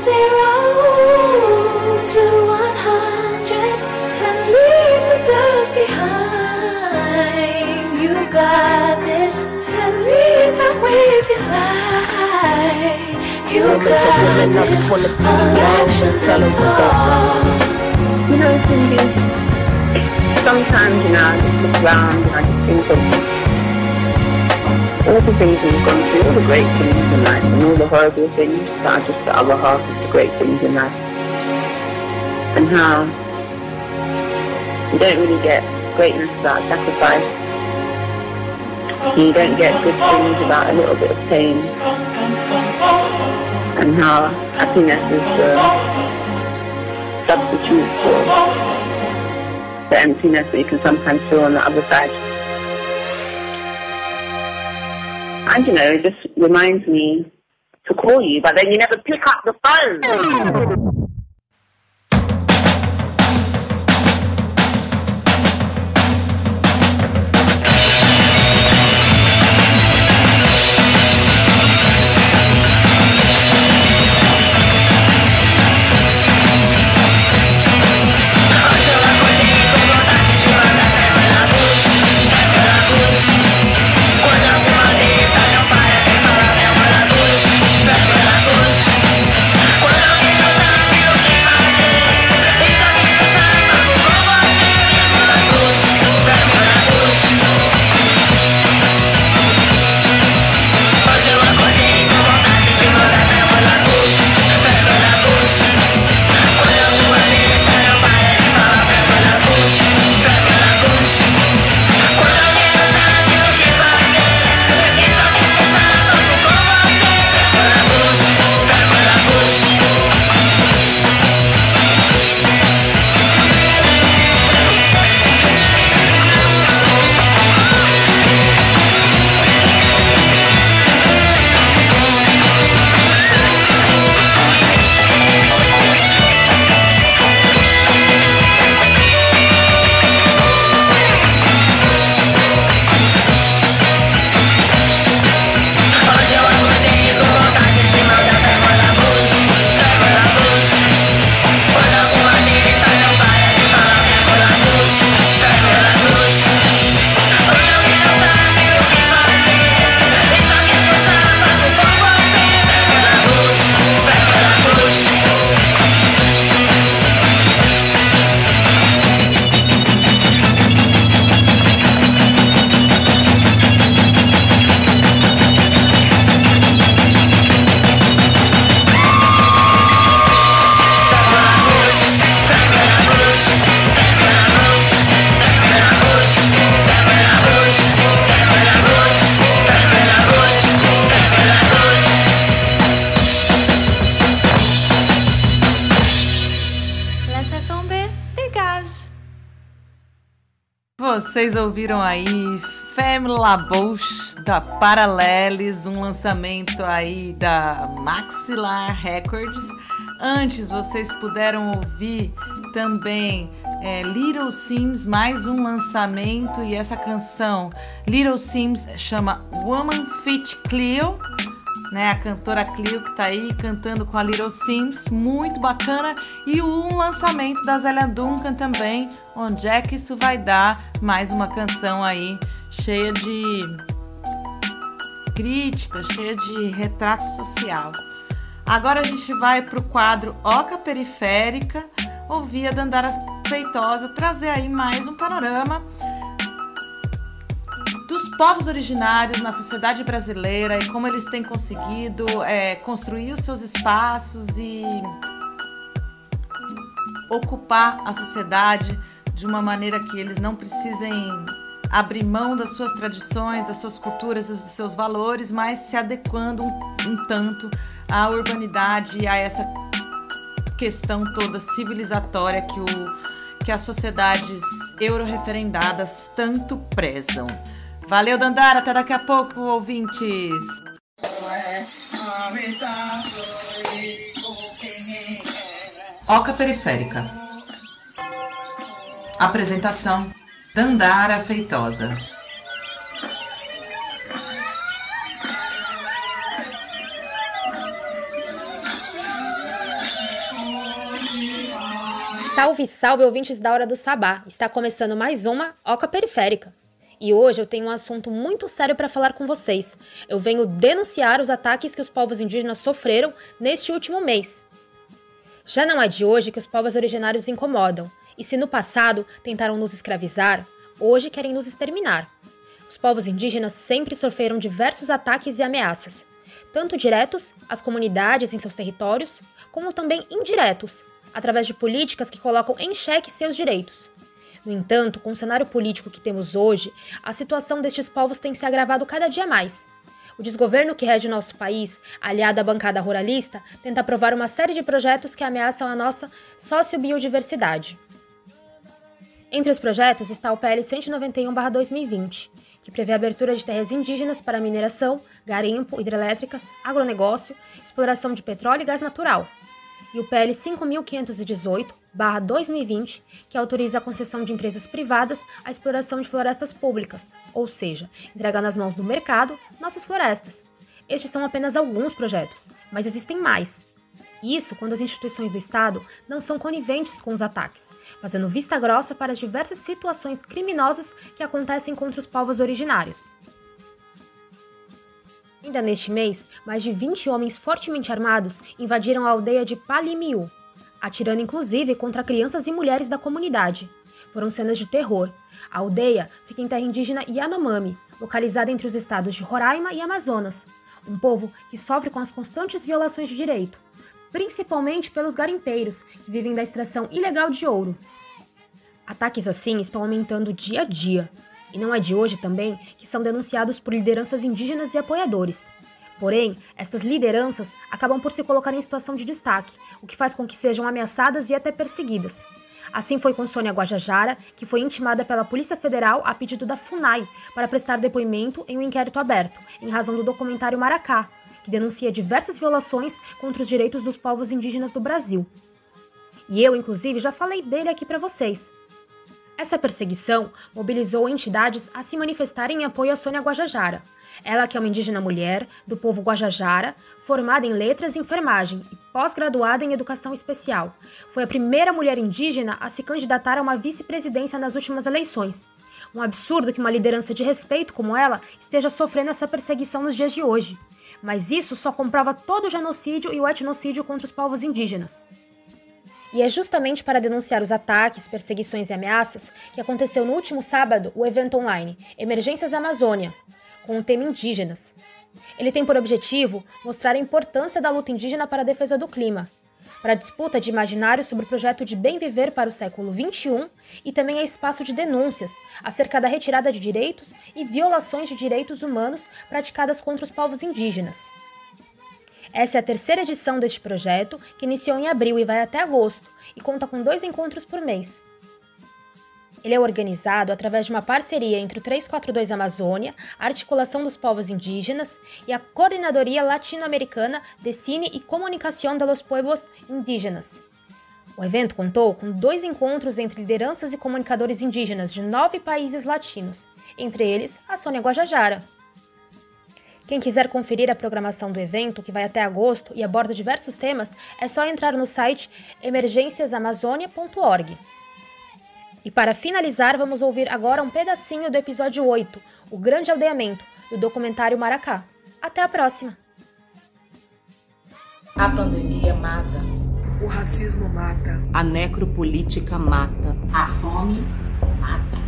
Zero to one hundred and leave the dust behind. You've got this and lead them with your light. You Woman to got woman, I this. just wanna see you all glow. action Tell us what's up. You know, Cindy, sometimes, you know, I just look around and I just think of all the things we've gone through, all the great things in life, and all the horrible things that are just the other half of the great things in life. And how you don't really get greatness without sacrifice. You don't get good things without a little bit of pain. And how happiness is the substitute for the emptiness that you can sometimes feel on the other side. And you know, it just reminds me to call you, but then you never pick up the phone. Vocês ouviram aí Femme La Bouche da Paraleles, um lançamento aí da Maxillar Records. Antes vocês puderam ouvir também é, Little Sims, mais um lançamento e essa canção Little Sims chama Woman Fit Cleo né? A cantora Clio que tá aí cantando com a Little Sims, muito bacana. E um lançamento da Zélia Duncan também, onde é que isso vai dar? Mais uma canção aí cheia de crítica, cheia de retrato social. Agora a gente vai pro quadro Oca Periférica, ouvir a Dandara Feitosa trazer aí mais um panorama povos originários na sociedade brasileira e como eles têm conseguido é, construir os seus espaços e ocupar a sociedade de uma maneira que eles não precisem abrir mão das suas tradições, das suas culturas, dos seus valores, mas se adequando um, um tanto à urbanidade e a essa questão toda civilizatória que, o, que as sociedades euro-referendadas tanto prezam. Valeu, Dandara, até daqui a pouco, ouvintes! Oca Periférica Apresentação Dandara Feitosa Salve, salve, ouvintes da Hora do Sabá! Está começando mais uma Oca Periférica. E hoje eu tenho um assunto muito sério para falar com vocês. Eu venho denunciar os ataques que os povos indígenas sofreram neste último mês. Já não é de hoje que os povos originários incomodam, e se no passado tentaram nos escravizar, hoje querem nos exterminar. Os povos indígenas sempre sofreram diversos ataques e ameaças, tanto diretos às comunidades em seus territórios, como também indiretos através de políticas que colocam em xeque seus direitos. No entanto, com o cenário político que temos hoje, a situação destes povos tem se agravado cada dia mais. O desgoverno que rege nosso país, aliado à bancada ruralista, tenta aprovar uma série de projetos que ameaçam a nossa sociobiodiversidade. Entre os projetos está o PL 191-2020, que prevê a abertura de terras indígenas para mineração, garimpo, hidrelétricas, agronegócio, exploração de petróleo e gás natural, e o PL 5518/2020, que autoriza a concessão de empresas privadas à exploração de florestas públicas, ou seja, entregar nas mãos do mercado nossas florestas. Estes são apenas alguns projetos, mas existem mais. Isso quando as instituições do Estado não são coniventes com os ataques, fazendo vista grossa para as diversas situações criminosas que acontecem contra os povos originários. Ainda neste mês, mais de 20 homens fortemente armados invadiram a aldeia de Palimiu, atirando inclusive contra crianças e mulheres da comunidade. Foram cenas de terror. A aldeia fica em terra indígena Yanomami, localizada entre os estados de Roraima e Amazonas, um povo que sofre com as constantes violações de direito, principalmente pelos garimpeiros, que vivem da extração ilegal de ouro. Ataques assim estão aumentando dia a dia, e não é de hoje também que são denunciados por lideranças indígenas e apoiadores. Porém, estas lideranças acabam por se colocar em situação de destaque, o que faz com que sejam ameaçadas e até perseguidas. Assim foi com Sônia Guajajara, que foi intimada pela Polícia Federal a pedido da FUNAI para prestar depoimento em um inquérito aberto, em razão do documentário Maracá, que denuncia diversas violações contra os direitos dos povos indígenas do Brasil. E eu, inclusive, já falei dele aqui para vocês. Essa perseguição mobilizou entidades a se manifestarem em apoio a Sônia Guajajara. Ela que é uma indígena mulher, do povo Guajajara, formada em letras e enfermagem e pós-graduada em educação especial. Foi a primeira mulher indígena a se candidatar a uma vice-presidência nas últimas eleições. Um absurdo que uma liderança de respeito como ela esteja sofrendo essa perseguição nos dias de hoje. Mas isso só comprova todo o genocídio e o etnocídio contra os povos indígenas. E é justamente para denunciar os ataques, perseguições e ameaças que aconteceu no último sábado o evento online Emergências Amazônia, com o tema Indígenas. Ele tem por objetivo mostrar a importância da luta indígena para a defesa do clima, para a disputa de imaginários sobre o projeto de bem viver para o século XXI e também é espaço de denúncias acerca da retirada de direitos e violações de direitos humanos praticadas contra os povos indígenas. Essa é a terceira edição deste projeto, que iniciou em abril e vai até agosto, e conta com dois encontros por mês. Ele é organizado através de uma parceria entre o 342 Amazônia, a Articulação dos Povos Indígenas e a Coordenadoria Latino-Americana de Cine e Comunicação de los Pueblos Indígenas. O evento contou com dois encontros entre lideranças e comunicadores indígenas de nove países latinos, entre eles a Sônia Guajajara. Quem quiser conferir a programação do evento, que vai até agosto e aborda diversos temas, é só entrar no site emergênciasamazônia.org. E para finalizar, vamos ouvir agora um pedacinho do episódio 8, O Grande Aldeamento, do documentário Maracá. Até a próxima! A pandemia mata. O racismo mata. A necropolítica mata. A fome mata.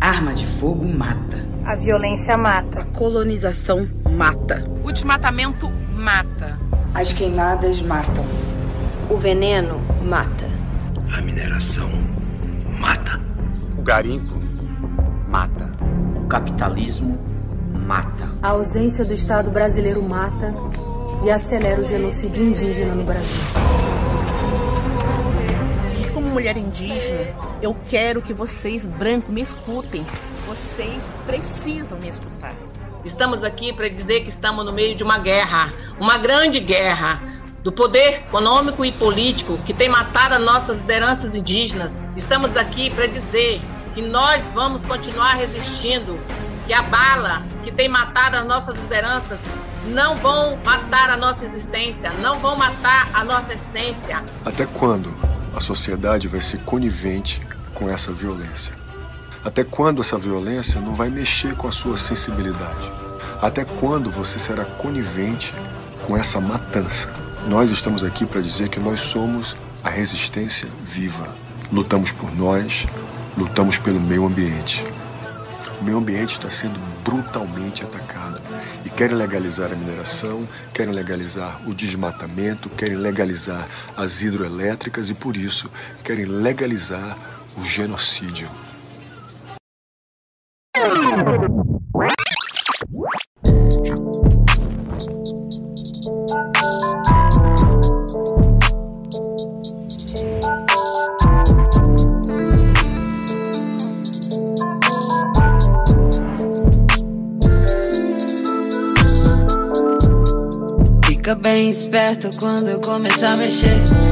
Arma de fogo mata. A violência mata. A colonização mata. O desmatamento mata. As queimadas matam. O veneno mata. A mineração mata. O garimpo mata. capitalismo mata. A ausência do Estado brasileiro mata e acelera o genocídio indígena no Brasil. E como mulher indígena, eu quero que vocês, brancos, me escutem. Vocês precisam me escutar. Estamos aqui para dizer que estamos no meio de uma guerra, uma grande guerra do poder econômico e político que tem matado as nossas lideranças indígenas. Estamos aqui para dizer que nós vamos continuar resistindo, que a bala que tem matado as nossas lideranças não vão matar a nossa existência, não vão matar a nossa essência. Até quando a sociedade vai ser conivente com essa violência? Até quando essa violência não vai mexer com a sua sensibilidade? Até quando você será conivente com essa matança? Nós estamos aqui para dizer que nós somos a resistência viva. Lutamos por nós, lutamos pelo meio ambiente. O meio ambiente está sendo brutalmente atacado e querem legalizar a mineração, querem legalizar o desmatamento, querem legalizar as hidroelétricas e por isso querem legalizar o genocídio. Fica bem esperto quando eu começar a mexer.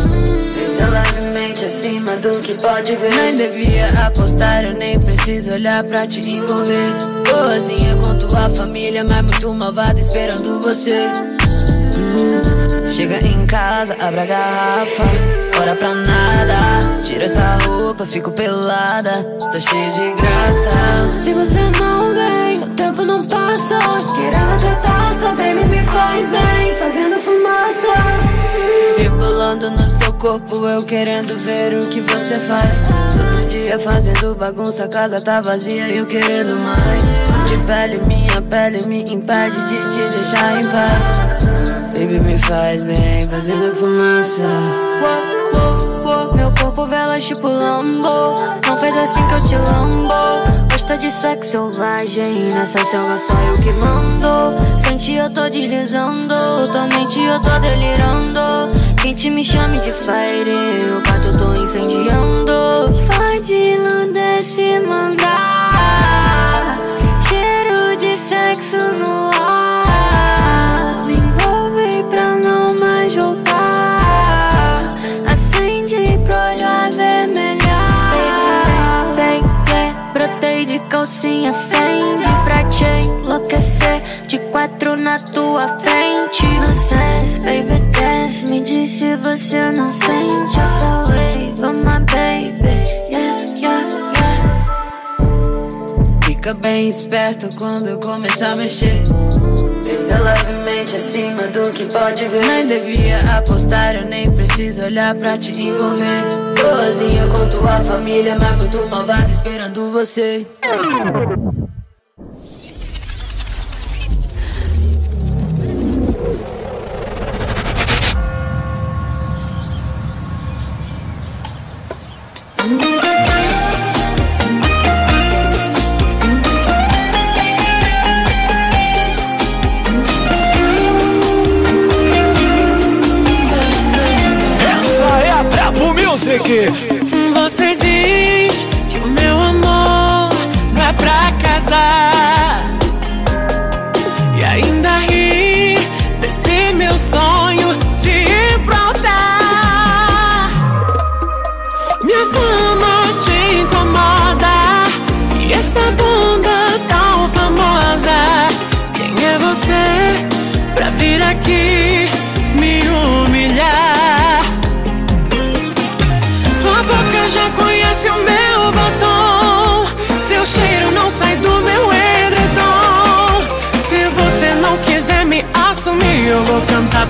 Levemente acima do que pode ver. Nem devia apostar, eu nem preciso olhar pra te envolver. Boazinha com tua família, mas muito malvada esperando você. Chega em casa, abre a garrafa, ora pra nada. Tira essa roupa, fico pelada, tô cheia de graça. Se você não vem, o tempo não passa. Corpo, eu querendo ver o que você faz. Todo dia fazendo bagunça, a casa tá vazia e eu querendo mais. De pele, minha pele me impede de te deixar em paz. Baby, me faz bem, fazendo fumaça. Meu corpo vela tipo Lambo Não fez assim que eu te lambo Gosta de sexo selvagem Nessa selva só eu que mando Sente eu tô deslizando Tua mente eu tô delirando Quente me chame de fire O eu tô incendiando Fode no desce mandar Cheiro de sexo no ar Me envolve pra não mais voltar Acende pro olho avermelhar Peguei, peguei, brotei de calcinha Fendi pra te enlouquecer De quatro na tua frente No sense, baby dance Me diz se você não sente Eu sou wave, oh my baby Yeah, yeah, yeah Fica bem esperto quando eu começar a mexer. Pensa levemente acima do que pode ver. Nem devia apostar, eu nem preciso olhar pra te envolver. Boazinha com tua família, mas muito malvada esperando você. Brabo Music.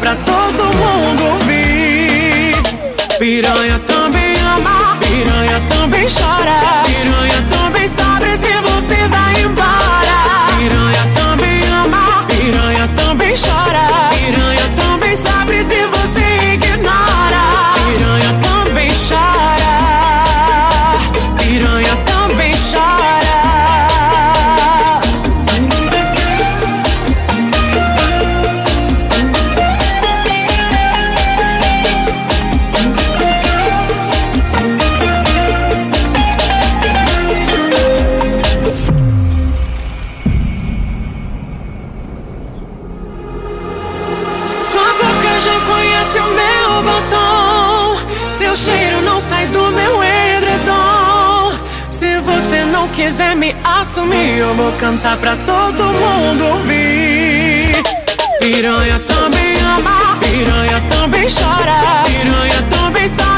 Pra todo mundo ouvir. Piranha também eu vou cantar pra todo mundo ouvir. Piranha também ama, piranha também chora. Piranha também sabe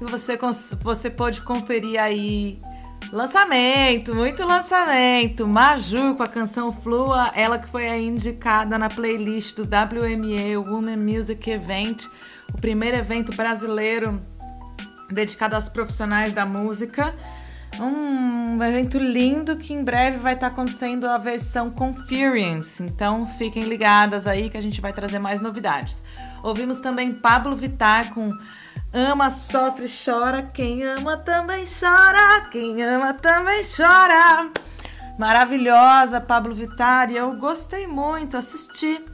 E você, você pode conferir aí lançamento, muito lançamento. Maju com a canção Flua, ela que foi indicada na playlist do WME, Women Music Event, o primeiro evento brasileiro dedicado aos profissionais da música. Um evento lindo que em breve vai estar acontecendo a versão Conference. Então fiquem ligadas aí que a gente vai trazer mais novidades. Ouvimos também Pablo Vittar com Ama, sofre, chora. Quem ama também chora. Quem ama também chora. Maravilhosa, Pablo Vittar. E eu gostei muito, assisti.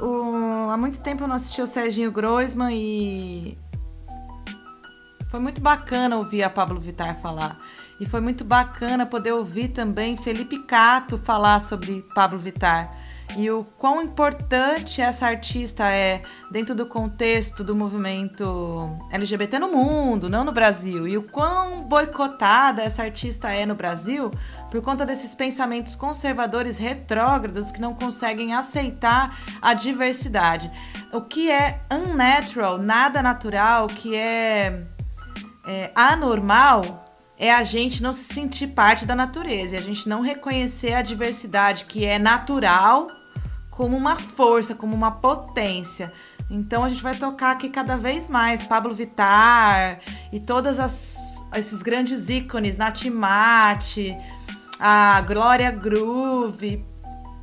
O... Há muito tempo eu não assisti o Serginho Groisman e foi muito bacana ouvir a Pablo Vittar falar. E foi muito bacana poder ouvir também Felipe Cato falar sobre Pablo Vittar. E o quão importante essa artista é dentro do contexto do movimento LGBT no mundo, não no Brasil. E o quão boicotada essa artista é no Brasil por conta desses pensamentos conservadores retrógrados que não conseguem aceitar a diversidade. O que é unnatural, nada natural, que é é, anormal é a gente não se sentir parte da natureza e a gente não reconhecer a diversidade que é natural como uma força, como uma potência. Então a gente vai tocar aqui cada vez mais Pablo Vittar e todas as, esses grandes ícones, Natimate, a Glória Groove,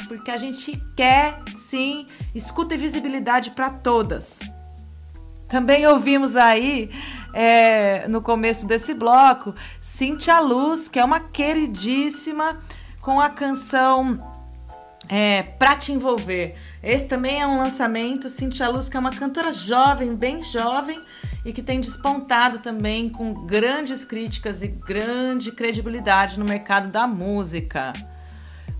porque a gente quer sim escuta e visibilidade para todas. Também ouvimos aí, é, no começo desse bloco, Cintia Luz, que é uma queridíssima, com a canção é, Pra Te Envolver. Esse também é um lançamento, Cintia Luz, que é uma cantora jovem, bem jovem, e que tem despontado também com grandes críticas e grande credibilidade no mercado da música.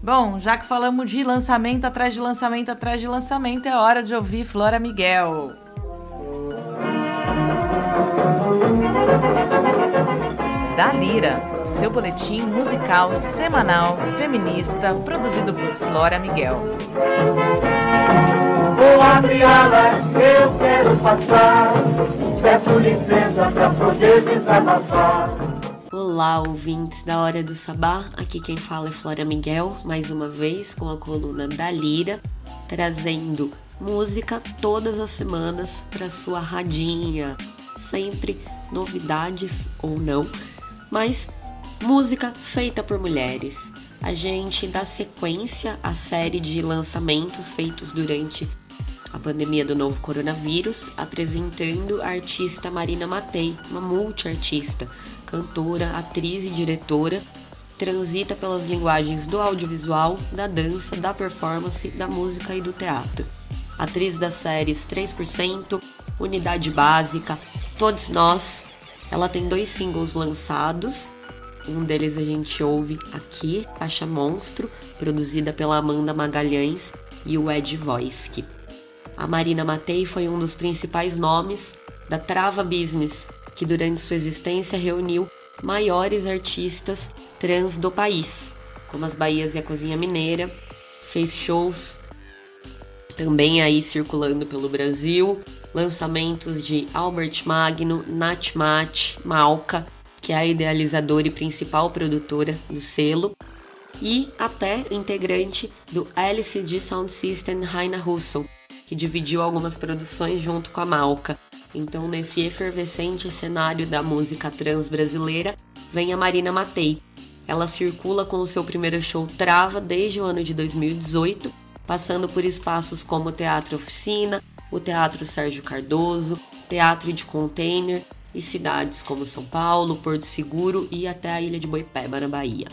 Bom, já que falamos de lançamento atrás de lançamento atrás de lançamento, é hora de ouvir Flora Miguel. Da Lira, o seu boletim musical semanal feminista produzido por Flora Miguel. Vou abrir alas, eu quero passar. Peço licença pra poder desabafar. Olá, ouvintes da Hora do Sabá. Aqui quem fala é Flora Miguel, mais uma vez com a coluna da Lira, trazendo música todas as semanas para sua radinha. Sempre novidades ou não, mas música feita por mulheres. A gente dá sequência à série de lançamentos feitos durante a pandemia do novo coronavírus, apresentando a artista Marina Matei, uma multiartista, cantora, atriz e diretora, transita pelas linguagens do audiovisual, da dança, da performance, da música e do teatro. Atriz das séries 3%, Unidade Básica, Todos Nós, ela tem dois singles lançados. Um deles a gente ouve aqui, Faixa Monstro, produzida pela Amanda Magalhães e o Ed Voice. A Marina Matei foi um dos principais nomes da Trava Business, que durante sua existência reuniu maiores artistas trans do país, como as Bahias e a Cozinha Mineira, fez shows também aí circulando pelo Brasil, lançamentos de Albert Magno, Nat Mat, Malca, que é a idealizadora e principal produtora do selo, e até integrante do LCD Sound System Raina Russo, que dividiu algumas produções junto com a Malca. Então, nesse efervescente cenário da música trans brasileira, vem a Marina Matei. Ela circula com o seu primeiro show Trava desde o ano de 2018, passando por espaços como Teatro Oficina, o Teatro Sérgio Cardoso, Teatro de Container e cidades como São Paulo, Porto Seguro e até a Ilha de Boipeba, na Bahia.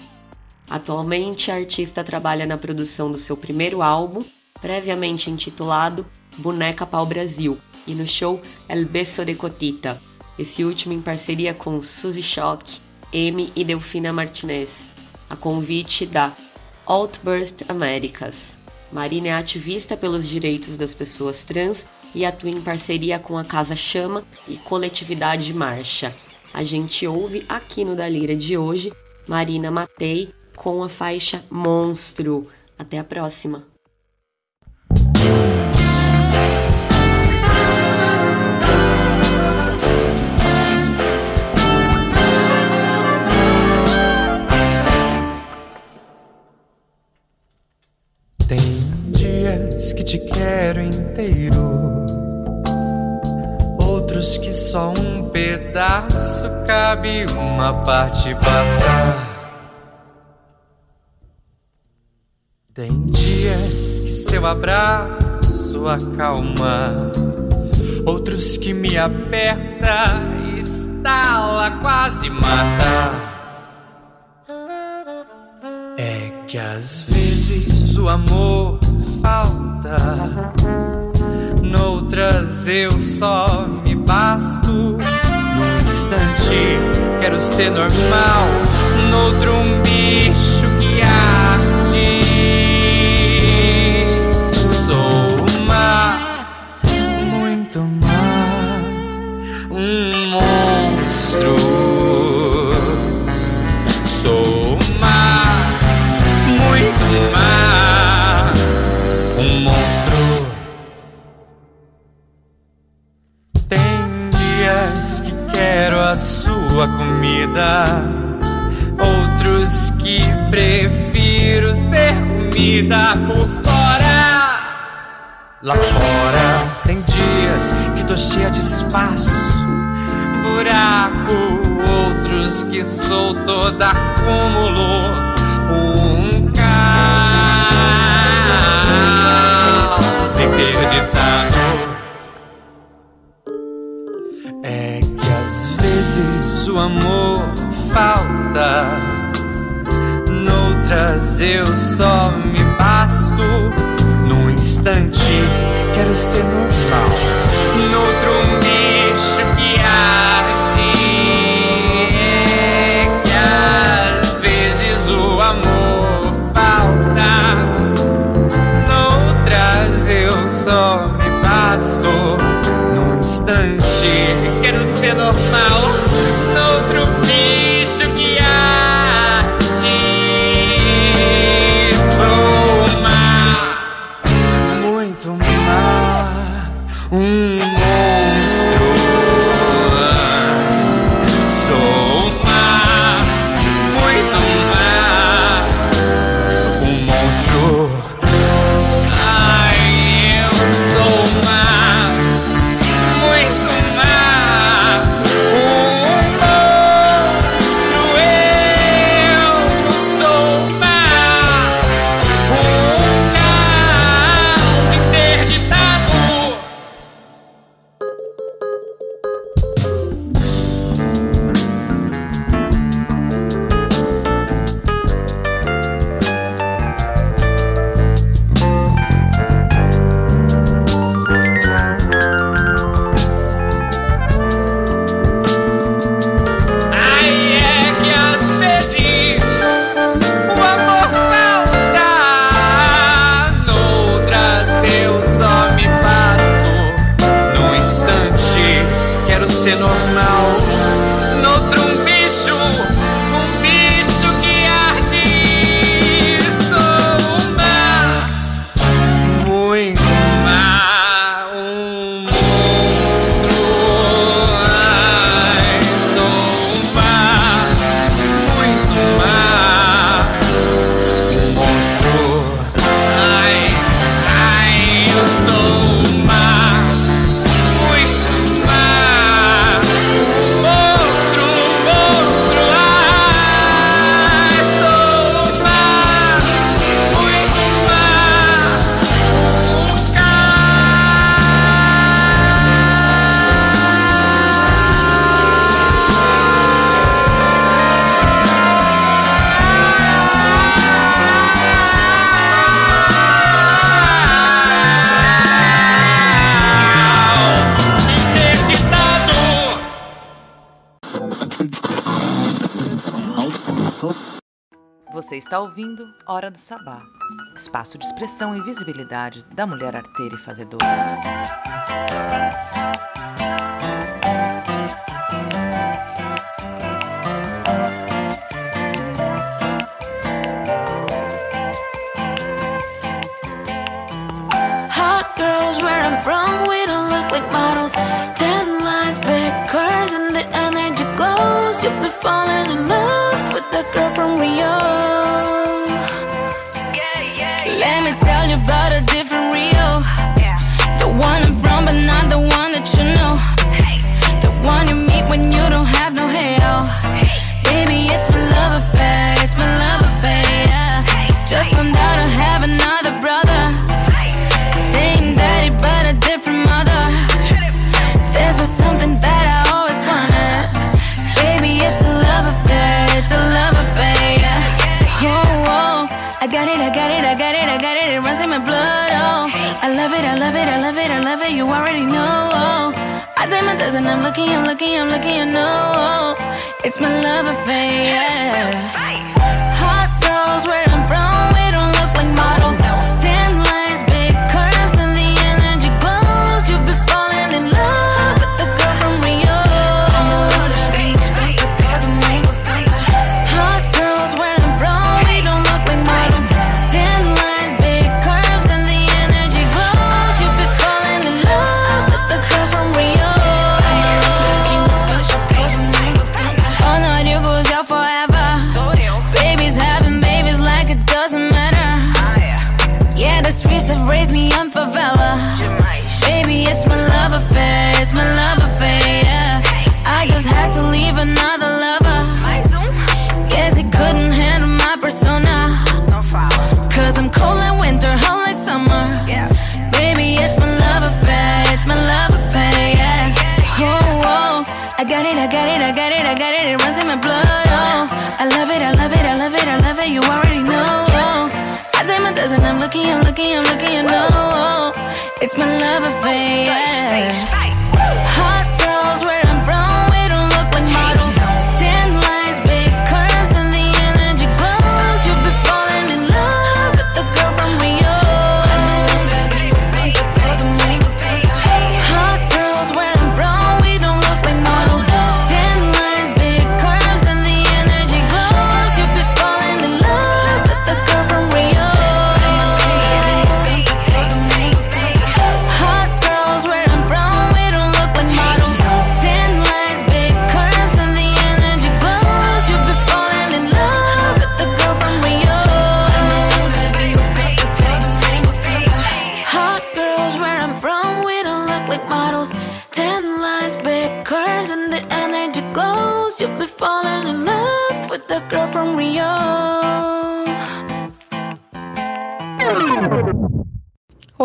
Atualmente, a artista trabalha na produção do seu primeiro álbum, previamente intitulado Boneca Pau Brasil, e no show El Beso de Cotita, esse último em parceria com Suzy Shock, M e Delfina Martinez, a convite da Outburst Americas. Marina é ativista pelos direitos das pessoas trans e atua em parceria com a Casa Chama e Coletividade Marcha. A gente ouve aqui no Da Lira de hoje Marina Matei com a faixa Monstro. Até a próxima! Só um pedaço cabe, uma parte basta. Tem dias que seu abraço acalma, outros que me aperta, estala, quase mata. É que às vezes o amor falta, noutras eu só me basto. Num instante quero ser normal, noutro um bicho comida, outros que prefiro ser comida por fora. Lá fora tem dias que tô cheia de espaço, buraco, outros que sou toda acúmulo. Um caos interditado. o amor falta, noutras eu só me basto. Num instante quero ser normal, noutro dia. Hora do Sabá espaço de expressão e visibilidade da mulher arteira e fazedora. love it, I love it, I love it, you already know. I take my dozen, I'm looking, I'm looking, I'm looking, I know. It's my love affair. Yeah. Looking, I'm looking, I'm looking, you know. It's my love affair. Hot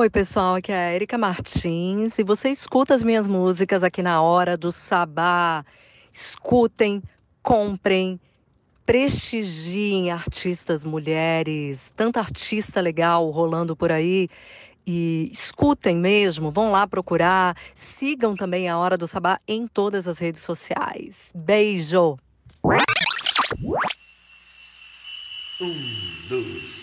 Oi, pessoal, aqui é a Erika Martins e você escuta as minhas músicas aqui na Hora do Sabá. Escutem, comprem, prestigiem artistas mulheres, tanta artista legal rolando por aí. E escutem mesmo, vão lá procurar. Sigam também a Hora do Sabá em todas as redes sociais. Beijo! Um, dois.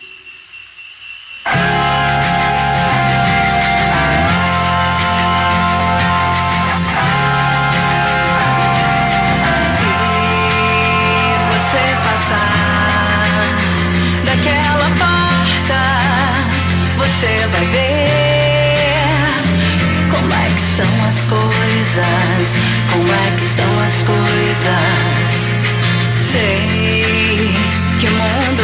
Coisas, como é que estão as coisas. Sei que o mundo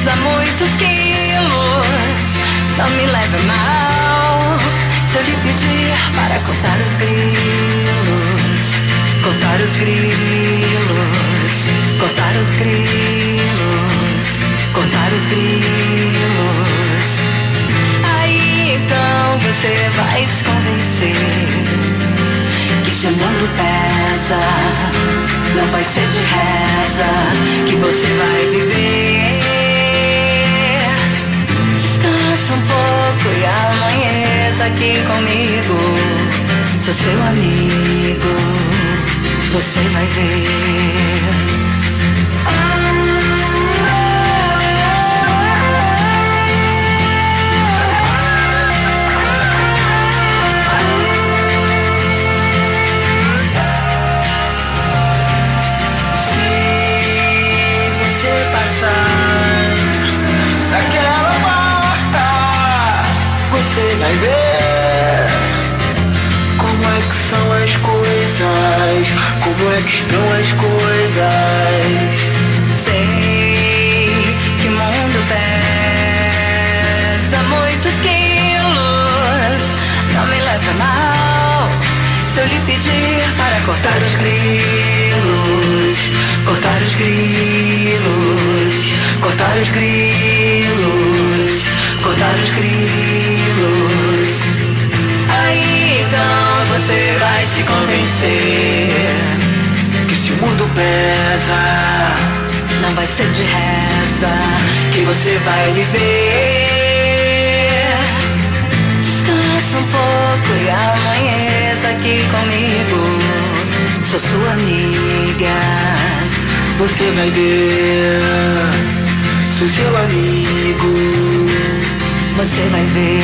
pesa muitos quilos, não me leve mal se eu lhe pedir para cortar os grilos. Cortar os grilos, cortar os grilos, cortar os grilos. Aí então você vai se convencer que se o mundo pesa, não vai ser de reza que você vai viver. Descansa um pouco e amanheça aqui comigo. Sou seu amigo você vai ver. Você vai ver como é que são as coisas, como é que estão as coisas. Sei que o mundo pesa muitos quilos. Não me leve a mal se eu lhe pedir para cortar os grilos, cortar os grilos, cortar os grilos, cortar os grilos. Aí então você vai se convencer Que se o mundo pesa, não vai ser de reza que você vai viver. Descansa um pouco e amanheça aqui comigo. Sou sua amiga. você vai ver. Sou seu amigo. Você vai ver.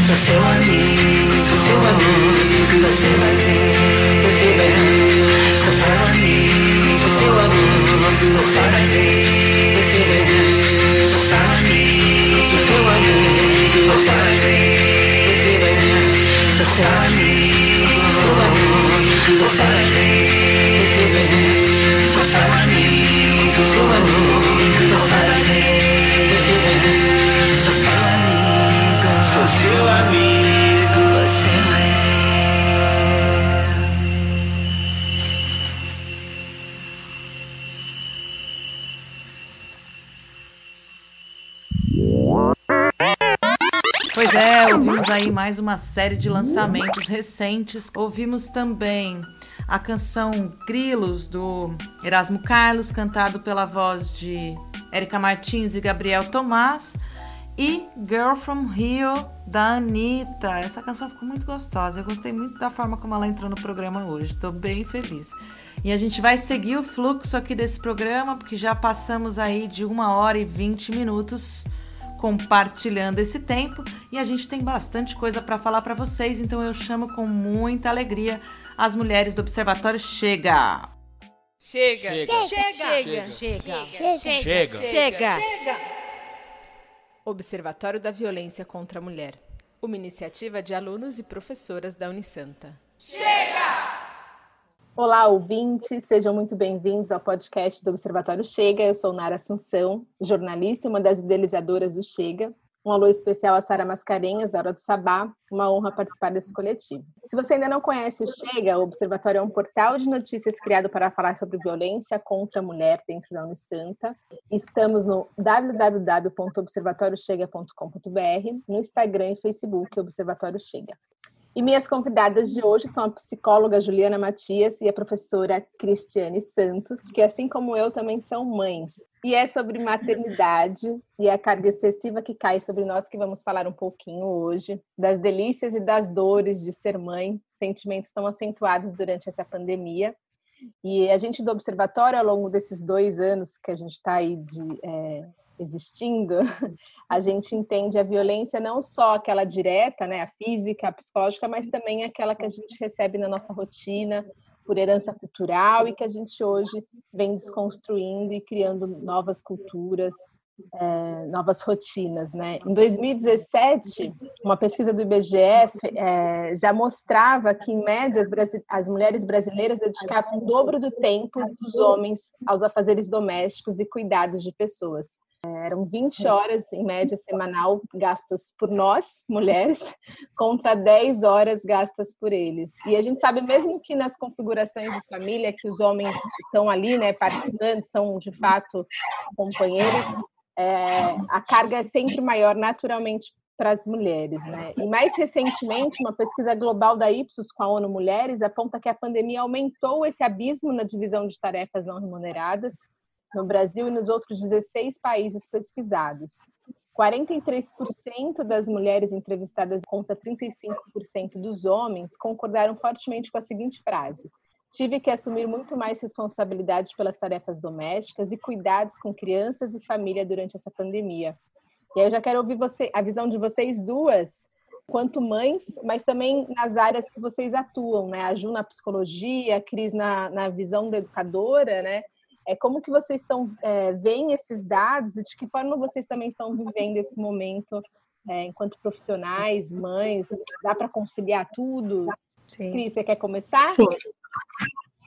Sou seu amigo. Sou seu amigo. Você vai ver. Você vai ver. Sou seu amigo. Sou seu amigo. Você vai ver. Você vai ver. Sou seu amigo. Sou seu amigo. Você vai ver. Você vai ver. Sou seu amigo. Sou seu amigo. Você vai ver. Você vai ver. Sou seu amigo. Sou seu amigo. Você vai ver. Seu amigo. Você Pois é, É, ouvimos aí mais uma série de lançamentos recentes. Ouvimos também a canção Grilos do Erasmo Carlos, cantado pela voz de Érica Martins e Gabriel Tomás. E Girl from Rio, da Anitta. Essa canção ficou muito gostosa. Eu gostei muito da forma como ela entrou no programa hoje. Estou bem feliz. E a gente vai seguir o fluxo aqui desse programa, porque já passamos aí de uma hora e vinte minutos compartilhando esse tempo e a gente tem bastante coisa para falar para vocês, então eu chamo com muita alegria as mulheres do Observatório Chega. Chega. Chega. Chega. Chega. Chega. Chega. Observatório da Violência contra a Mulher. Uma iniciativa de alunos e professoras da Unisanta. Olá, ouvintes, sejam muito bem-vindos ao podcast do Observatório Chega. Eu sou Nara Assunção, jornalista e uma das idealizadoras do Chega. Um alô especial a Sara Mascarenhas, da Hora do Sabá. Uma honra participar desse coletivo. Se você ainda não conhece o Chega, o Observatório é um portal de notícias criado para falar sobre violência contra a mulher dentro da Unisanta. Estamos no www.observatoriochega.com.br, no Instagram e Facebook Observatório Chega. E minhas convidadas de hoje são a psicóloga Juliana Matias e a professora Cristiane Santos, que, assim como eu, também são mães. E é sobre maternidade e a carga excessiva que cai sobre nós que vamos falar um pouquinho hoje, das delícias e das dores de ser mãe, sentimentos tão acentuados durante essa pandemia. E a gente do Observatório, ao longo desses dois anos que a gente está aí de. É, existindo, a gente entende a violência não só aquela direta, né, a física, a psicológica, mas também aquela que a gente recebe na nossa rotina por herança cultural e que a gente hoje vem desconstruindo e criando novas culturas, é, novas rotinas, né? Em 2017, uma pesquisa do IBGE é, já mostrava que, em média, as, as mulheres brasileiras dedicavam o dobro do tempo dos homens aos afazeres domésticos e cuidados de pessoas. Eram 20 horas, em média, semanal gastas por nós, mulheres, contra 10 horas gastas por eles. E a gente sabe, mesmo que nas configurações de família, que os homens estão ali, né, participando, são de fato companheiros, é, a carga é sempre maior naturalmente para as mulheres, né? E mais recentemente, uma pesquisa global da Ipsos com a ONU Mulheres aponta que a pandemia aumentou esse abismo na divisão de tarefas não remuneradas no Brasil e nos outros 16 países pesquisados. 43% das mulheres entrevistadas contra 35% dos homens concordaram fortemente com a seguinte frase: Tive que assumir muito mais responsabilidade pelas tarefas domésticas e cuidados com crianças e família durante essa pandemia. E aí eu já quero ouvir você, a visão de vocês duas, quanto mães, mas também nas áreas que vocês atuam, né? A Ju na psicologia, a Cris na, na visão da educadora, né? É, como que vocês estão é, veem esses dados e de que forma vocês também estão vivendo esse momento é, enquanto profissionais, mães? Dá para conciliar tudo? Sim. Cris, você quer começar? Sim,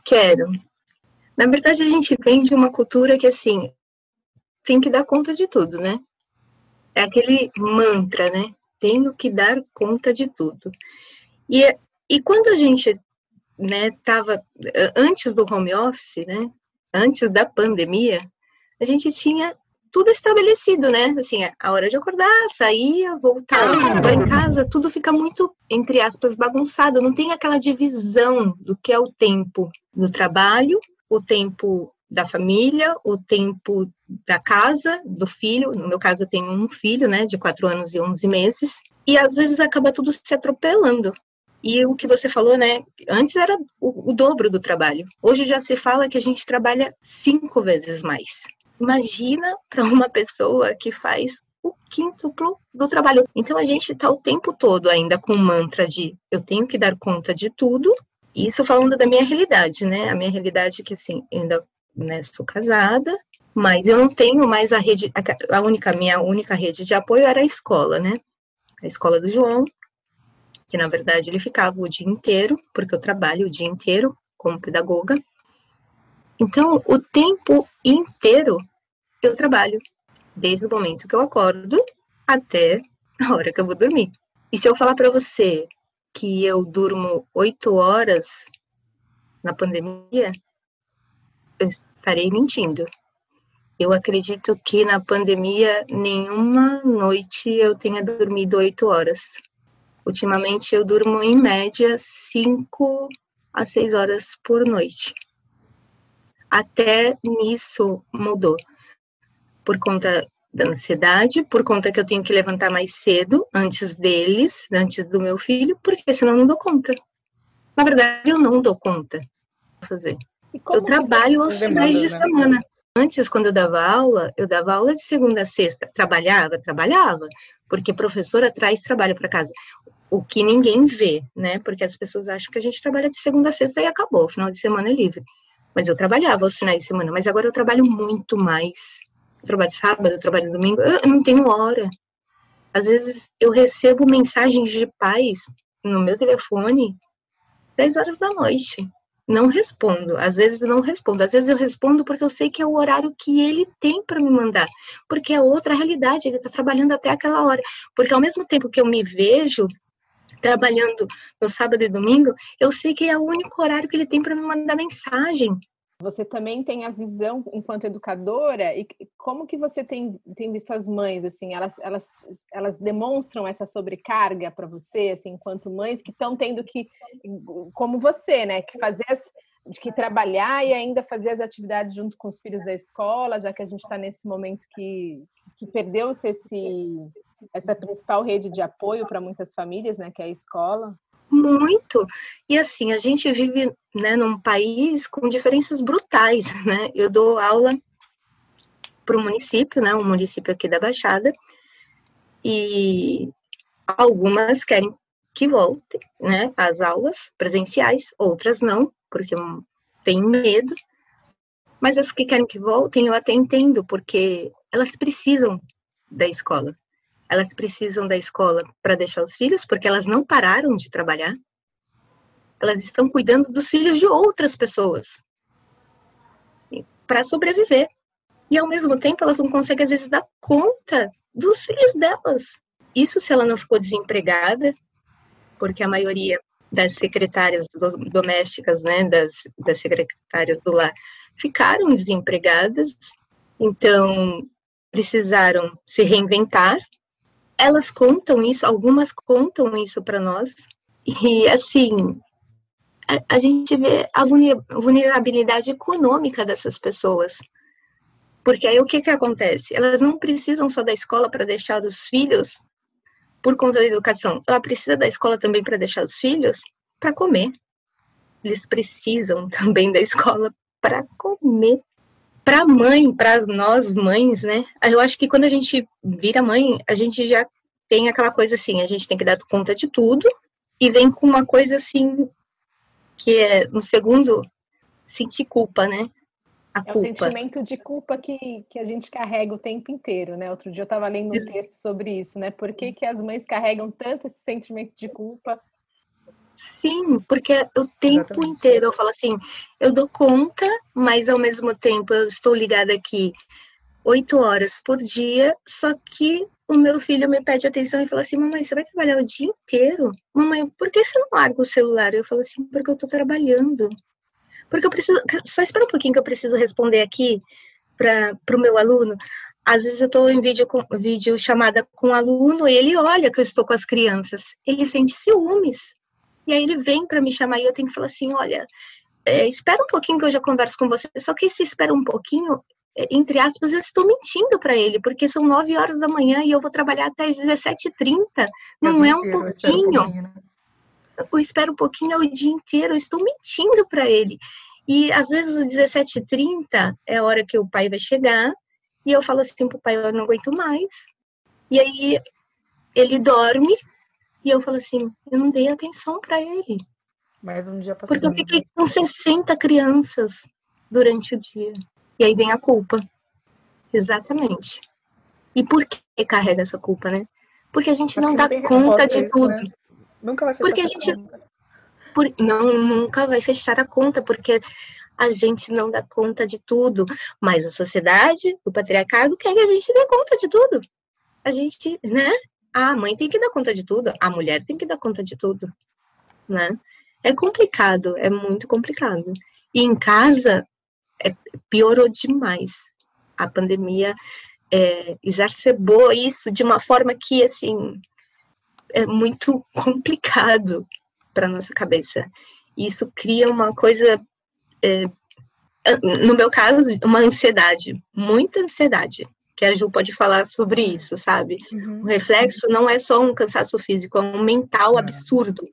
quero. Na verdade, a gente vem de uma cultura que, assim, tem que dar conta de tudo, né? É aquele mantra, né? Tenho que dar conta de tudo. E, e quando a gente, né, tava antes do home office, né? Antes da pandemia, a gente tinha tudo estabelecido, né? Assim, a hora de acordar, sair, voltar, agora em casa, tudo fica muito, entre aspas, bagunçado. Não tem aquela divisão do que é o tempo do trabalho, o tempo da família, o tempo da casa, do filho. No meu caso, eu tenho um filho, né, de quatro anos e onze meses. E às vezes acaba tudo se atropelando. E o que você falou, né? Antes era o, o dobro do trabalho. Hoje já se fala que a gente trabalha cinco vezes mais. Imagina para uma pessoa que faz o quíntuplo do trabalho. Então a gente está o tempo todo ainda com o mantra de eu tenho que dar conta de tudo. Isso falando da minha realidade, né? A minha realidade é que assim, ainda né, sou casada, mas eu não tenho mais a rede, a única minha única rede de apoio era a escola, né? A escola do João, que na verdade ele ficava o dia inteiro, porque eu trabalho o dia inteiro como pedagoga. Então, o tempo inteiro eu trabalho, desde o momento que eu acordo até a hora que eu vou dormir. E se eu falar para você que eu durmo oito horas na pandemia, eu estarei mentindo. Eu acredito que na pandemia nenhuma noite eu tenha dormido oito horas. Ultimamente eu durmo em média 5 a 6 horas por noite. Até nisso mudou. Por conta da ansiedade, por conta que eu tenho que levantar mais cedo, antes deles, antes do meu filho, porque senão eu não dou conta. Na verdade, eu não dou conta de fazer. Eu trabalho aos finais de né? semana. Antes, quando eu dava aula, eu dava aula de segunda a sexta. Trabalhava? Trabalhava, porque professora traz trabalho para casa. O que ninguém vê, né? Porque as pessoas acham que a gente trabalha de segunda a sexta e acabou, final de semana é livre. Mas eu trabalhava aos finais de semana, mas agora eu trabalho muito mais. Eu trabalho sábado, eu trabalho domingo, eu não tenho hora. Às vezes eu recebo mensagens de pais no meu telefone 10 horas da noite. Não respondo, às vezes não respondo, às vezes eu respondo porque eu sei que é o horário que ele tem para me mandar, porque é outra realidade, ele está trabalhando até aquela hora. Porque ao mesmo tempo que eu me vejo trabalhando no sábado e domingo, eu sei que é o único horário que ele tem para me mandar mensagem. Você também tem a visão enquanto educadora? E como que você tem, tem visto as mães assim, elas, elas, elas demonstram essa sobrecarga para você assim, enquanto mães que estão tendo que como você, né, que fazer as, de que trabalhar e ainda fazer as atividades junto com os filhos da escola, já que a gente está nesse momento que, que perdeu-se esse essa principal rede de apoio para muitas famílias, né, que é a escola. Muito. E assim, a gente vive né, num país com diferenças brutais, né? Eu dou aula para o município, né, um município aqui da Baixada, e algumas querem que volte, né, às aulas presenciais, outras não, porque têm medo, mas as que querem que voltem eu até entendo, porque elas precisam da escola, elas precisam da escola para deixar os filhos, porque elas não pararam de trabalhar. Elas estão cuidando dos filhos de outras pessoas para sobreviver. E ao mesmo tempo, elas não conseguem às vezes dar conta dos filhos delas. Isso se ela não ficou desempregada, porque a maioria das secretárias domésticas, né, das, das secretárias do lar, ficaram desempregadas, então precisaram se reinventar elas contam isso, algumas contam isso para nós, e assim, a, a, gente vê a vulnerabilidade econômica dessas pessoas. Porque aí o que, que acontece? Elas não precisam só da escola para deixar os filhos por conta da educação, ela precisa da escola também para deixar os filhos para comer. Eles precisam também da escola para comer para mãe, para nós mães, né? Eu acho que quando a gente vira mãe, a gente já tem aquela coisa assim, a gente tem que dar conta de tudo e vem com uma coisa assim que é no segundo sentir culpa, né? A é culpa. o sentimento de culpa que, que a gente carrega o tempo inteiro, né? Outro dia eu estava lendo um isso. texto sobre isso, né? Por que, que as mães carregam tanto esse sentimento de culpa Sim, porque o tempo Exatamente. inteiro eu falo assim, eu dou conta, mas ao mesmo tempo eu estou ligada aqui oito horas por dia, só que o meu filho me pede atenção e fala assim, mamãe, você vai trabalhar o dia inteiro? Mamãe, por que você não larga o celular? Eu falo assim, porque eu estou trabalhando. Porque eu preciso, só espera um pouquinho que eu preciso responder aqui para o meu aluno. Às vezes eu estou em vídeo, com, vídeo chamada com o um aluno e ele olha que eu estou com as crianças. Ele sente ciúmes. E aí ele vem para me chamar e eu tenho que falar assim, olha, é, espera um pouquinho que eu já converso com você. Só que se espera um pouquinho, é, entre aspas, eu estou mentindo para ele, porque são 9 horas da manhã e eu vou trabalhar até as 17h30. Não é um pouquinho. Um né? Eu espero um pouquinho é o dia inteiro, eu estou mentindo para ele. E às vezes o 17h30 é a hora que o pai vai chegar, e eu falo assim pro pai, eu não aguento mais. E aí ele dorme, e eu falo assim, eu não dei atenção para ele. Mais um dia passou. Porque eu fiquei com 60 crianças durante o dia. E aí vem a culpa. Exatamente. E por que carrega essa culpa, né? Porque a gente Porque não dá conta de isso, tudo. Né? Nunca vai fechar porque a gente por... não nunca vai fechar a conta porque a gente não dá conta de tudo, mas a sociedade, o patriarcado quer que a gente dê conta de tudo. A gente, né? A mãe tem que dar conta de tudo, a mulher tem que dar conta de tudo, né? É complicado, é muito complicado. E em casa é, piorou demais. A pandemia é, exacerbou isso de uma forma que, assim, é muito complicado para nossa cabeça. Isso cria uma coisa, é, no meu caso, uma ansiedade, muita ansiedade. Que a Ju pode falar sobre isso, sabe? O reflexo não é só um cansaço físico, é um mental absurdo.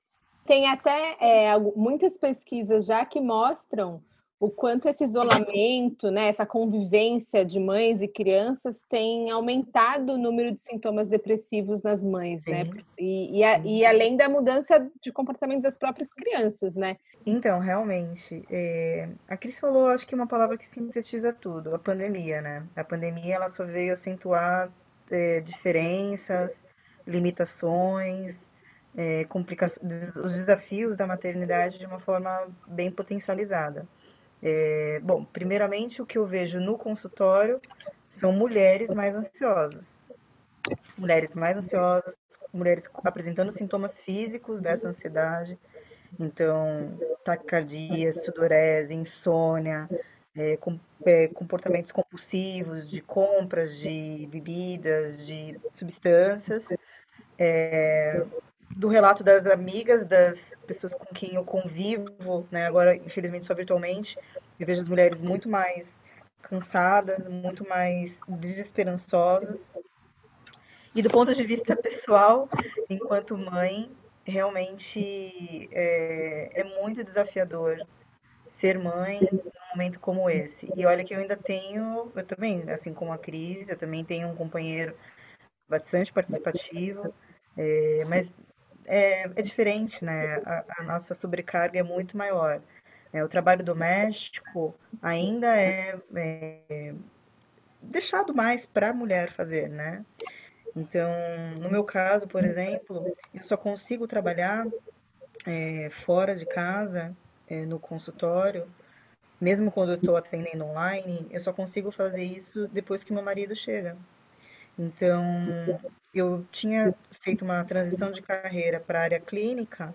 Tem até é, muitas pesquisas já que mostram o quanto esse isolamento, né, essa convivência de mães e crianças tem aumentado o número de sintomas depressivos nas mães, né? E, e, a- e além da mudança de comportamento das próprias crianças, né? Então, realmente, é, a Cris falou, acho que uma palavra que sintetiza tudo, a pandemia, né? A pandemia, ela só veio acentuar é, diferenças, limitações, é, complicações, os desafios da maternidade de uma forma bem potencializada. É, bom, primeiramente, o que eu vejo no consultório são mulheres mais ansiosas. Mulheres mais ansiosas, mulheres apresentando sintomas físicos dessa ansiedade. Então, taquicardia, sudorese, insônia, é, com- é, comportamentos compulsivos de compras de bebidas, de substâncias. É, do relato das amigas, das pessoas com quem eu convivo, né? Agora, infelizmente, só virtualmente, eu vejo as mulheres muito mais cansadas, muito mais desesperançosas. E do ponto de vista pessoal, enquanto mãe, realmente é, é muito desafiador ser mãe num momento como esse. E olha que eu ainda tenho, eu também, assim como a Cris, eu também tenho um companheiro bastante participativo, é, mas é, é diferente, né? A, a nossa sobrecarga é muito maior. É, o trabalho doméstico ainda é, é deixado mais para a mulher fazer, né? Então, no meu caso, por exemplo, eu só consigo trabalhar é, fora de casa, é, no consultório, mesmo quando eu estou atendendo online, eu só consigo fazer isso depois que meu marido chega. Então, eu tinha feito uma transição de carreira para a área clínica,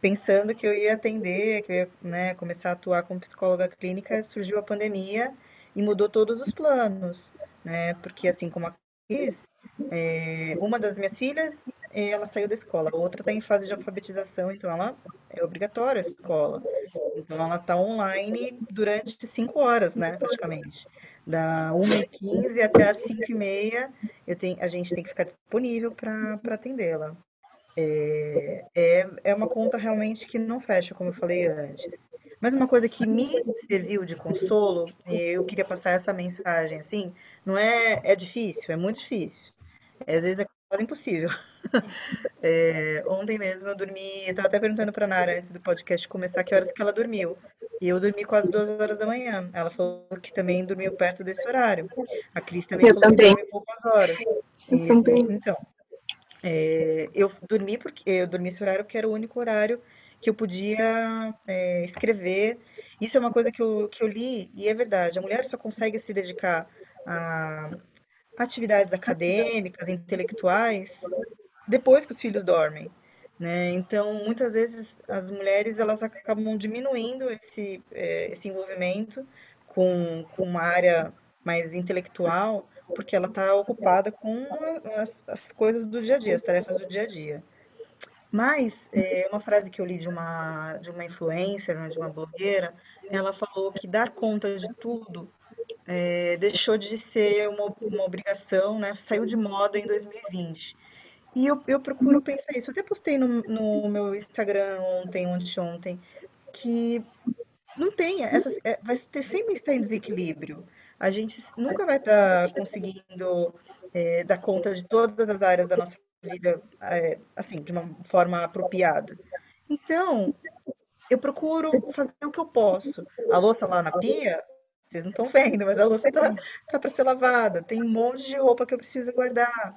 pensando que eu ia atender, que eu ia, né, começar a atuar como psicóloga clínica, surgiu a pandemia e mudou todos os planos, né? Porque assim como a Cris, é, uma das minhas filhas, ela saiu da escola, a outra está em fase de alfabetização, então ela é obrigatória a escola. Então ela está online durante cinco horas, né, praticamente. Da 1h15 até as 5h30, eu tenho, a gente tem que ficar disponível para atendê-la. É, é, é uma conta realmente que não fecha, como eu falei antes. Mas uma coisa que me serviu de consolo, eu queria passar essa mensagem assim, não é, é difícil, é muito difícil. É, às vezes quase impossível. É, ontem mesmo eu dormi, eu estava até perguntando para Nara antes do podcast começar que horas que ela dormiu. E eu dormi quase duas horas da manhã. Ela falou que também dormiu perto desse horário. A Cris também Eu falou também. que dormiu poucas horas. Eu Isso, também. Então, é, eu dormi porque eu dormi esse horário porque era o único horário que eu podia é, escrever. Isso é uma coisa que eu, que eu li e é verdade. A mulher só consegue se dedicar a atividades acadêmicas, intelectuais, depois que os filhos dormem, né? Então, muitas vezes as mulheres elas acabam diminuindo esse, eh, esse envolvimento com, com uma área mais intelectual, porque ela está ocupada com as, as coisas do dia a dia, as tarefas do dia a dia. Mas, é, uma frase que eu li de uma, de uma influencer, né, de uma blogueira, ela falou que dar conta de tudo é, deixou de ser uma, uma obrigação, né? Saiu de moda em 2020. E eu, eu procuro pensar isso. Eu até postei no, no meu Instagram ontem, ontem, ontem, que não tem, essas, é, vai ter sempre estar em desequilíbrio. A gente nunca vai estar conseguindo é, dar conta de todas as áreas da nossa vida, é, assim, de uma forma apropriada. Então, eu procuro fazer o que eu posso. A louça lá na pia, vocês não estão vendo, mas a louça tá, tá para ser lavada. Tem um monte de roupa que eu preciso guardar.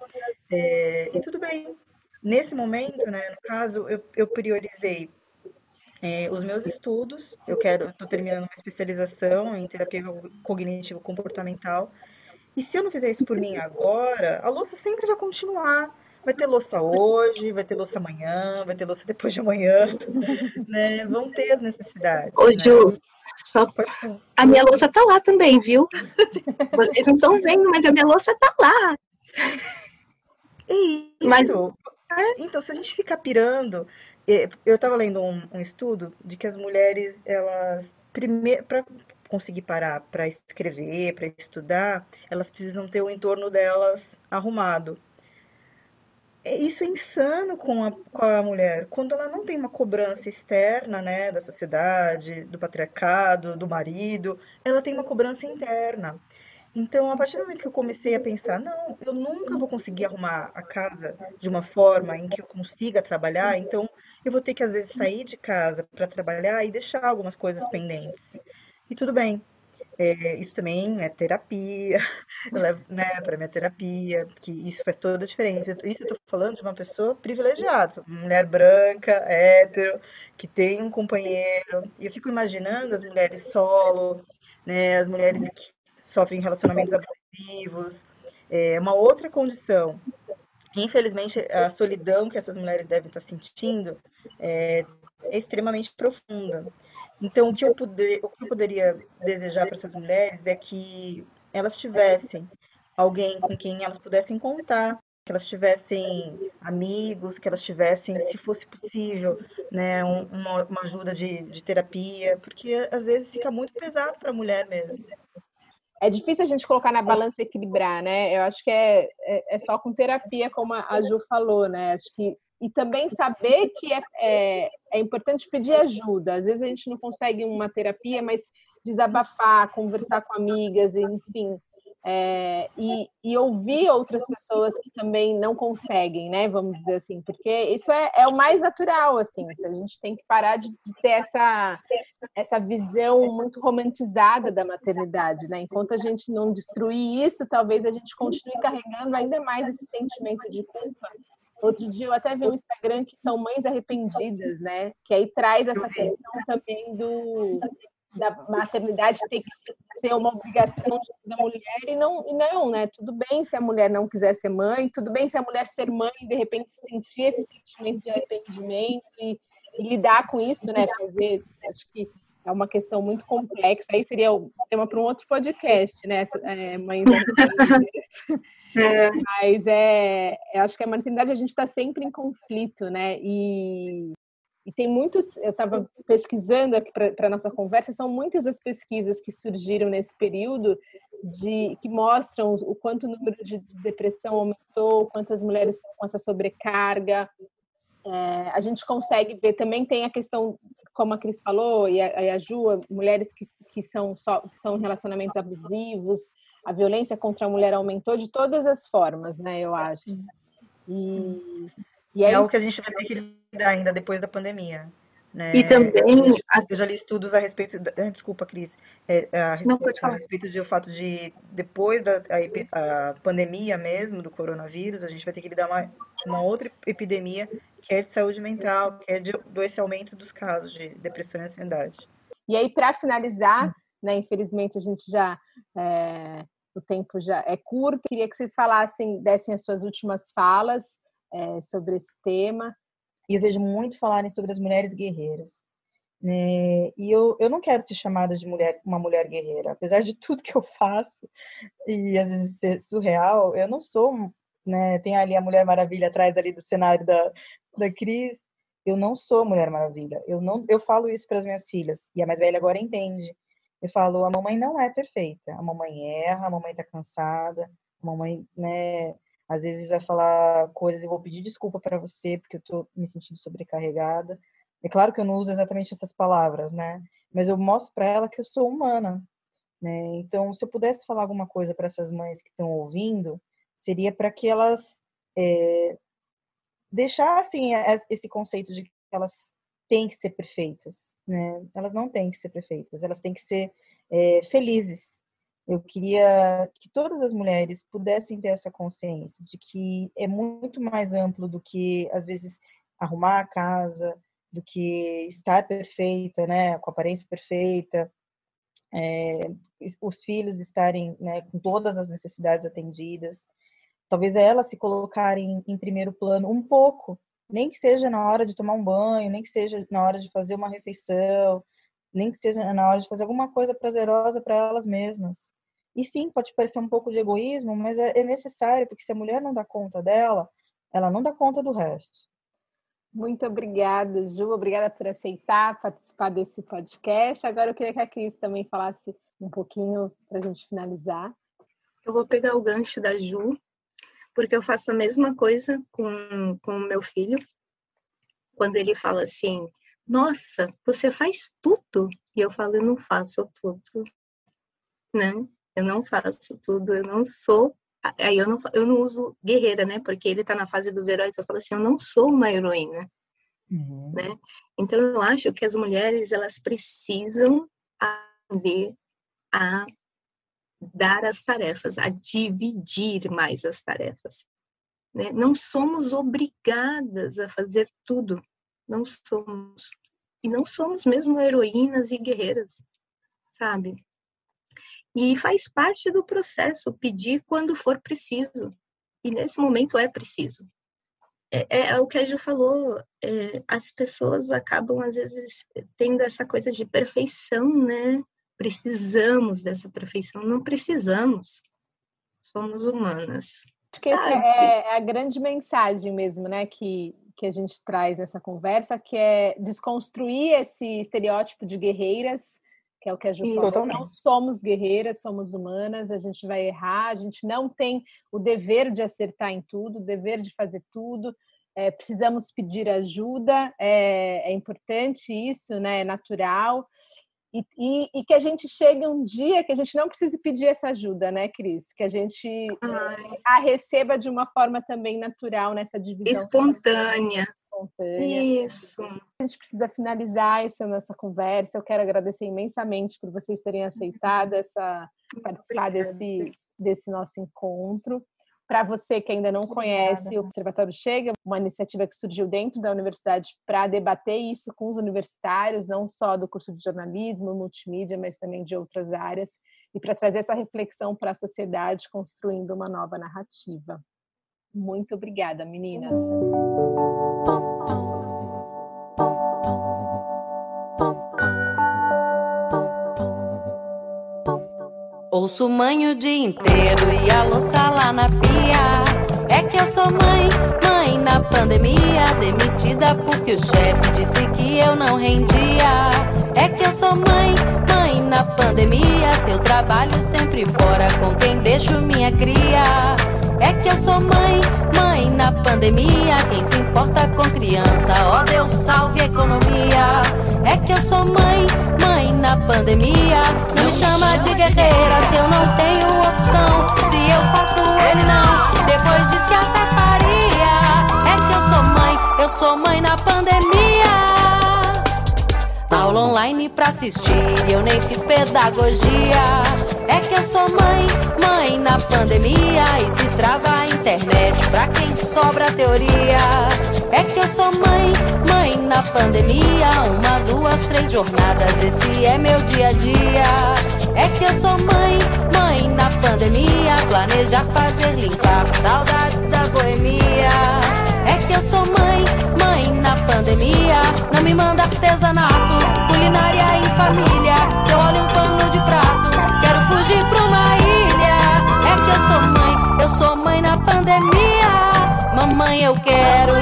É, e tudo bem. Nesse momento, né, no caso, eu, eu priorizei é, os meus estudos. Eu quero, estou terminando uma especialização em terapia cognitivo-comportamental. E se eu não fizer isso por mim agora, a louça sempre vai continuar. Vai ter louça hoje, vai ter louça amanhã, vai ter louça depois de amanhã, né? Vão ter as necessidades. Ô, né? Ju, só... a minha louça tá lá também, viu? Vocês não estão vendo, mas a minha louça tá lá. Isso. Mas É, então, se a gente ficar pirando, é, eu estava lendo um, um estudo de que as mulheres, elas, primeiro, para conseguir parar para escrever, para estudar, elas precisam ter o entorno delas arrumado. É, Isso é insano com a, com a mulher. Quando ela não tem uma cobrança externa, né, da sociedade, do patriarcado, do marido, ela tem uma cobrança interna. Então, a partir do momento que eu comecei a pensar, não, eu nunca vou conseguir arrumar a casa de uma forma em que eu consiga trabalhar, então eu vou ter que às vezes sair de casa para trabalhar e deixar algumas coisas pendentes. E tudo bem. É, isso também é terapia, levo, né, para minha terapia, que isso faz toda a diferença. Isso eu tô falando de uma pessoa privilegiada, mulher branca, hétero, que tem um companheiro. E eu fico imaginando as mulheres solo, né, as mulheres que sofrem relacionamentos abusivos. É uma outra condição. Infelizmente, a solidão que essas mulheres devem estar sentindo é, é extremamente profunda. Então, o que, eu o que eu poderia desejar para essas mulheres é que elas tivessem alguém com quem elas pudessem contar, que elas tivessem amigos, que elas tivessem, se fosse possível, né, um, uma, uma, ajuda de, de terapia, porque às vezes fica muito pesado para a mulher mesmo. É difícil a gente colocar na balança e equilibrar, né? Eu acho que é, é, é só com terapia, como a Ju falou, né? Acho que e também saber que é, é, é, importante pedir ajuda. Às vezes a gente não consegue uma terapia, mas desabafar, conversar com amigas, enfim, é, e, e, ouvir outras pessoas que também não conseguem, né? Vamos dizer assim, porque isso é, é o mais natural, assim. A gente tem que parar de, de, ter essa, essa visão muito romantizada da maternidade, né? Enquanto a gente não destruir isso, talvez a gente continue carregando ainda mais esse sentimento de culpa Outro dia eu até vi no Instagram que são mães arrependidas, né? Que aí traz essa questão também do da maternidade ter que ser uma obrigação da mulher e não, e não, né? Tudo bem se a mulher não quiser ser mãe, tudo bem se a mulher ser mãe e de repente sentir esse sentimento de arrependimento e, e lidar com isso, né? Fazer, acho que é uma questão muito complexa. Aí seria o tema para um outro podcast, né? É, mães é. Mas é, eu acho que a maternidade a gente está sempre em conflito, né? E, e tem muitos. Eu estava pesquisando aqui para a nossa conversa, são muitas as pesquisas que surgiram nesse período de que mostram o quanto o número de, de depressão aumentou, quantas mulheres estão com essa sobrecarga. É, a gente consegue ver também tem a questão como a Cris falou, e a, e a Ju, mulheres que, que são, só, são relacionamentos abusivos, a violência contra a mulher aumentou de todas as formas, né, eu acho. E, e aí... É o que a gente vai ter que lidar ainda depois da pandemia. Né? E também. Eu já li estudos a respeito. Da, ah, desculpa, Cris. É, a, respeito, Não, a respeito do fato de, depois da a, a pandemia mesmo, do coronavírus, a gente vai ter que lidar uma, uma outra epidemia que é de saúde mental, que é de, do esse aumento dos casos de depressão e ansiedade. E aí, para finalizar, né, infelizmente a gente já. É, o tempo já é curto. Queria que vocês falassem, dessem as suas últimas falas é, sobre esse tema. E eu vejo muito falarem sobre as mulheres guerreiras. Né? E eu, eu não quero ser chamada de mulher, uma mulher guerreira. Apesar de tudo que eu faço, e às vezes ser surreal, eu não sou. Né? Tem ali a Mulher Maravilha atrás ali do cenário da, da Cris. Eu não sou Mulher Maravilha. Eu não, eu falo isso para as minhas filhas. E a mais velha agora entende. Eu falo, a mamãe não é perfeita. A mamãe erra, a mamãe está cansada, a mamãe, né, às vezes vai falar coisas e vou pedir desculpa para você porque eu estou me sentindo sobrecarregada. É claro que eu não uso exatamente essas palavras, né? Mas eu mostro para ela que eu sou humana, né? Então, se eu pudesse falar alguma coisa para essas mães que estão ouvindo, seria para que elas é, deixassem esse conceito de que elas têm que ser perfeitas, né? Elas não têm que ser perfeitas, elas têm que ser é, felizes. Eu queria que todas as mulheres pudessem ter essa consciência de que é muito mais amplo do que, às vezes, arrumar a casa, do que estar perfeita, né, com aparência perfeita, é, os filhos estarem né, com todas as necessidades atendidas. Talvez elas se colocarem em primeiro plano um pouco, nem que seja na hora de tomar um banho, nem que seja na hora de fazer uma refeição, nem que seja na hora de fazer alguma coisa prazerosa para elas mesmas. E sim, pode parecer um pouco de egoísmo, mas é, é necessário, porque se a mulher não dá conta dela, ela não dá conta do resto. Muito obrigada, Ju. Obrigada por aceitar participar desse podcast. Agora eu queria que a Cris também falasse um pouquinho para a gente finalizar. Eu vou pegar o gancho da Ju, porque eu faço a mesma coisa com, com o meu filho. Quando ele fala assim, nossa, você faz tudo. E eu falo, eu não faço tudo. Né? Eu não faço tudo, eu não sou. Aí eu não, eu não uso guerreira, né? Porque ele tá na fase dos heróis. Eu falo assim, eu não sou uma heroína. Uhum. Né? Então eu acho que as mulheres elas precisam aprender a dar as tarefas, a dividir mais as tarefas. Né? Não somos obrigadas a fazer tudo, não somos. E não somos mesmo heroínas e guerreiras, sabe? E faz parte do processo pedir quando for preciso. E nesse momento é preciso. É, é, é o que a Ju falou, é, as pessoas acabam, às vezes, tendo essa coisa de perfeição, né? Precisamos dessa perfeição. Não precisamos. Somos humanas. Acho que essa é a grande mensagem mesmo, né? Que, que a gente traz nessa conversa, que é desconstruir esse estereótipo de guerreiras, que é o que a Ju falou. Totalmente. Não somos guerreiras, somos humanas, a gente vai errar, a gente não tem o dever de acertar em tudo, o dever de fazer tudo. É, precisamos pedir ajuda, é, é importante isso, né? É natural. E, e, e, que a gente chegue um dia que a gente não precise pedir essa ajuda, né, Cris? Que a gente Ai. a receba de uma forma também natural nessa divisão. Espontânea. Espontânea. Isso. A gente precisa finalizar essa nossa conversa. Eu quero agradecer imensamente por vocês terem aceitado essa participar desse, desse nosso encontro. Para você que ainda não conhece, o Observatório Chega, uma iniciativa que surgiu dentro da universidade para debater isso com os universitários, não só do curso de jornalismo, multimídia, mas também de outras áreas, e para trazer essa reflexão para a sociedade, construindo uma nova narrativa. Muito obrigada, meninas. Ouço mãe o dia inteiro e a louça lá na pia. É que eu sou mãe, mãe na pandemia. Demitida porque o chefe disse que eu não rendia. É que eu sou mãe, mãe na pandemia. Seu trabalho sempre fora com quem deixo minha cria. É que eu sou mãe, mãe na pandemia. Quem se importa com criança, ó oh, Deus salve a economia. É que eu sou mãe, mãe na pandemia. Não me chama de guerreira se eu não tenho opção. Se eu faço ele não, depois diz que até faria. É que eu sou mãe, eu sou mãe na pandemia. Aula online pra assistir, eu nem fiz pedagogia. É que eu sou mãe, mãe na pandemia. E se trava a internet pra quem sobra teoria. É que eu sou mãe, mãe na pandemia. Uma, duas, três jornadas, esse é meu dia a dia. É que eu sou mãe, mãe na pandemia. Planejar fazer limpar saudades da boemia. É que eu sou mãe, mãe na pandemia. Não me manda artesanato, culinária em família. Se eu olho um pano de prato, sou mãe na pandemia. Mamãe, eu quero,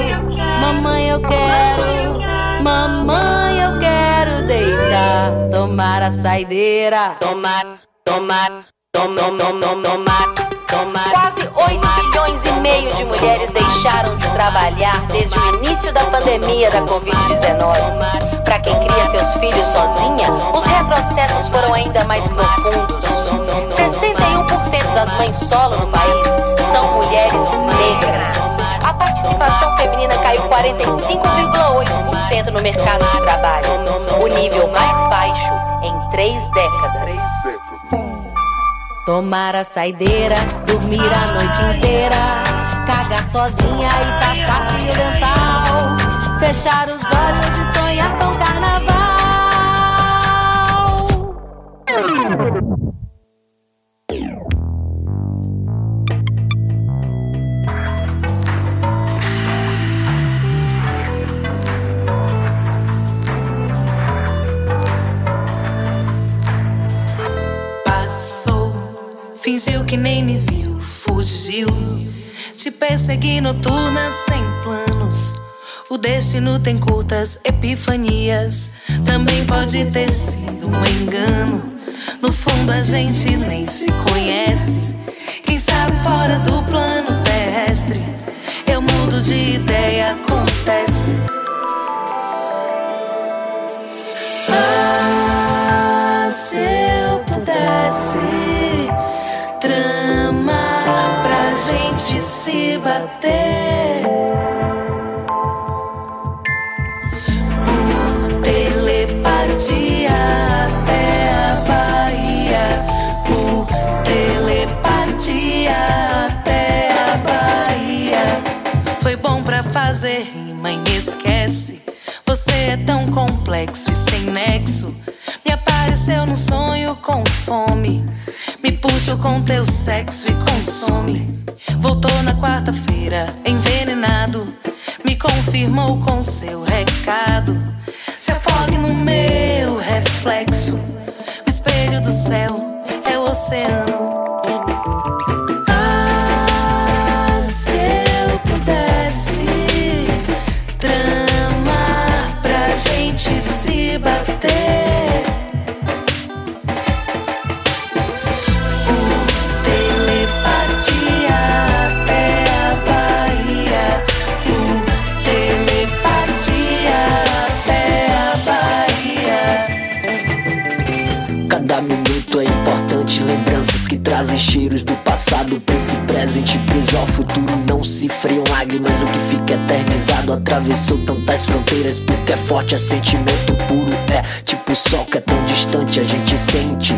mamãe, eu quero. Mamãe, eu quero deitar, tomar a saideira, tomar, tomar, tomar, tomar, tomar. Quase 8 milhões e meio de mulheres deixaram de trabalhar desde o início da pandemia da Covid-19. Para quem cria seus filhos sozinha, os retrocessos foram ainda mais profundos. 61% das mães solo no país são mulheres negras. A participação feminina caiu 45,8% no mercado de trabalho, o nível mais baixo em três décadas. Tomar a saideira, dormir a noite inteira, cagar sozinha e passar fio dental, fechar os olhos e sonhar com carnaval. Fingiu que nem me viu, fugiu. Te persegui noturnas sem planos. O destino tem curtas epifanias. Também pode ter sido um engano. No fundo a gente nem se conhece. Quem sabe fora do plano terrestre. Eu mudo de ideia, acontece. Ah, pudesse tramar pra gente se bater. Por telepatia até a Bahia. Por telepatia até a Bahia. Foi bom pra fazer rima e me esquece. Você é tão complexo e sem nexo. Me apareceu sonho com fome. Me puxou com teu sexo e consome. Voltou na quarta-feira, envenenado. Me confirmou com seu recado. Se afogue no meu reflexo. O espelho do céu é o oceano. Passado pra esse presente preso ao futuro. Não se freiam lágrimas, o que fica eternizado atravessou tantas fronteiras. Porque é forte, é sentimento puro. É tipo o sol que é tão distante, a gente sente.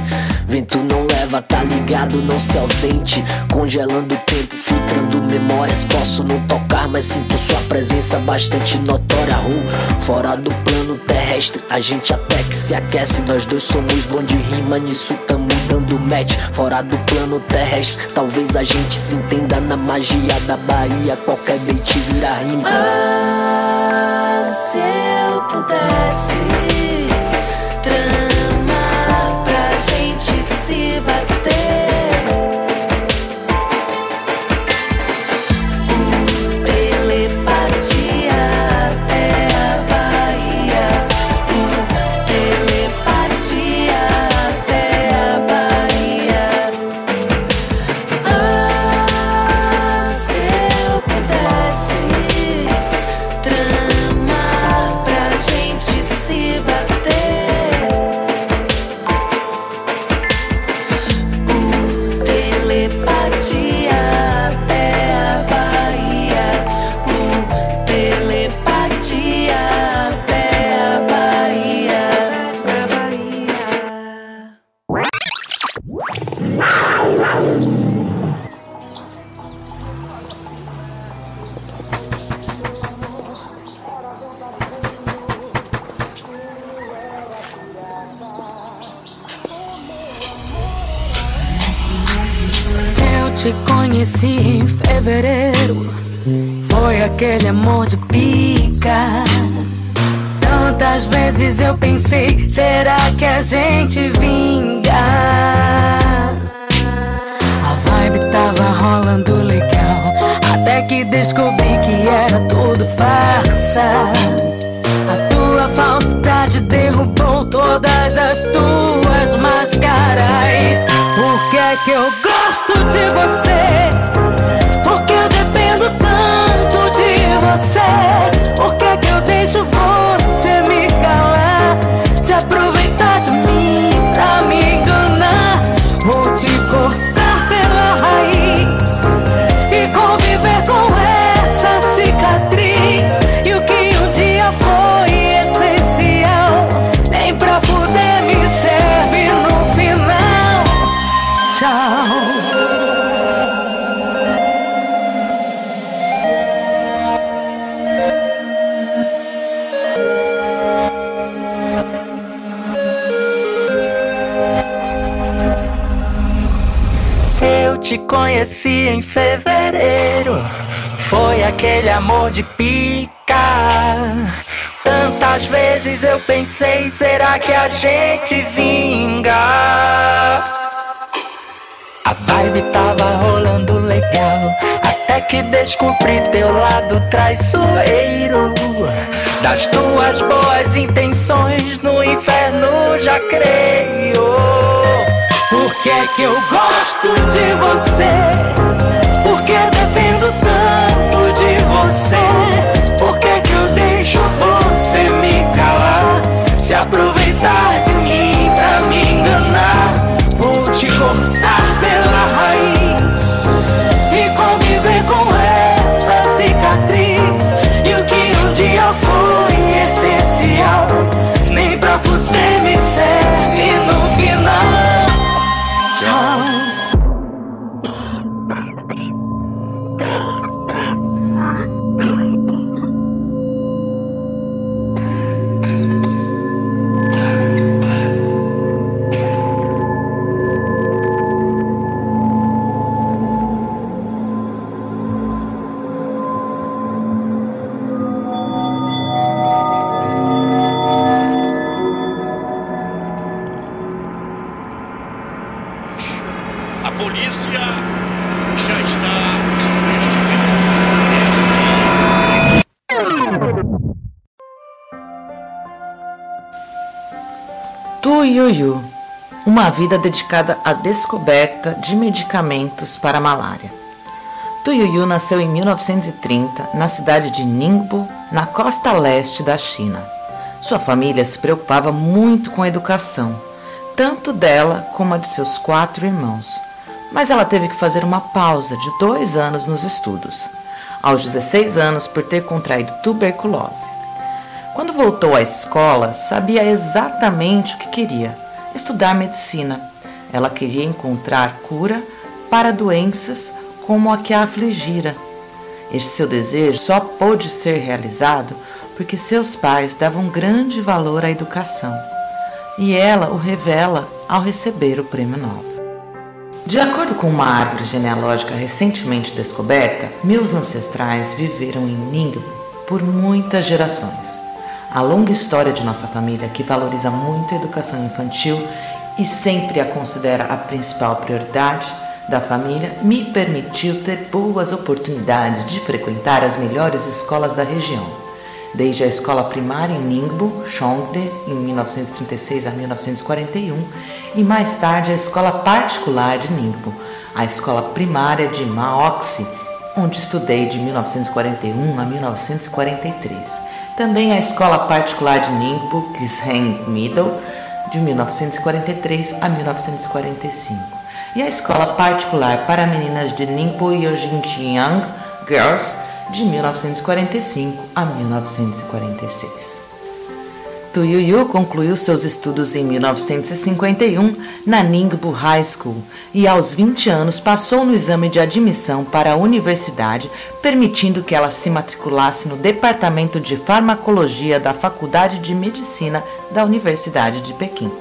Vento não leva, tá ligado, não se ausente. Congelando o tempo, filtrando memórias. Posso não tocar, mas sinto sua presença bastante notória. Uh, fora do plano terrestre, a gente até que se aquece. Nós dois somos bom de rima, nisso tamo dando match. Fora do plano terrestre, talvez a gente se entenda na magia da Bahia. Qualquer dente vira rima. Ah, se eu pudesse te conheci em fevereiro. Foi aquele amor de pica. Tantas vezes eu pensei, será que a gente vinga? A vibe tava rolando legal. Até que descobri teu lado traiçoeiro. Das tuas boas intenções no inferno já creio. Por que é que eu gosto de você? Por que dependo tanto de você? Por que é que eu deixo você me calar? Se aproveitar de mim pra me enganar, vou te cortar Tuiuiu, uma vida dedicada à descoberta de medicamentos para a malária. Tuiuiu nasceu em 1930 na cidade de Ningbo, na costa leste da China. Sua família se preocupava muito com a educação, tanto dela como a de seus quatro irmãos. Mas ela teve que fazer uma pausa de dois anos nos estudos, aos 16 anos por ter contraído tuberculose. Quando voltou à escola, sabia exatamente o que queria: estudar medicina. Ela queria encontrar cura para doenças como a que a afligira. Este seu desejo só pôde ser realizado porque seus pais davam grande valor à educação. E ela o revela ao receber o prêmio Nobel. De acordo com uma árvore genealógica recentemente descoberta, meus ancestrais viveram em Ningbo por muitas gerações. A longa história de nossa família, que valoriza muito a educação infantil e sempre a considera a principal prioridade da família, me permitiu ter boas oportunidades de frequentar as melhores escolas da região. Desde a escola primária em Ningbo, Chongde, em 1936 a 1941, e mais tarde a escola particular de Ningbo, a escola primária de Maoxi, onde estudei de 1941 a 1943. Também a escola particular de Ningbo, Kisheng Middle, de 1943 a 1945. E a escola particular para meninas de Ningbo Yojinjiang Girls, de 1945 a 1946. Tuyuyu concluiu seus estudos em 1951 na Ningbo High School e aos 20 anos passou no exame de admissão para a universidade, permitindo que ela se matriculasse no Departamento de Farmacologia da Faculdade de Medicina da Universidade de Pequim.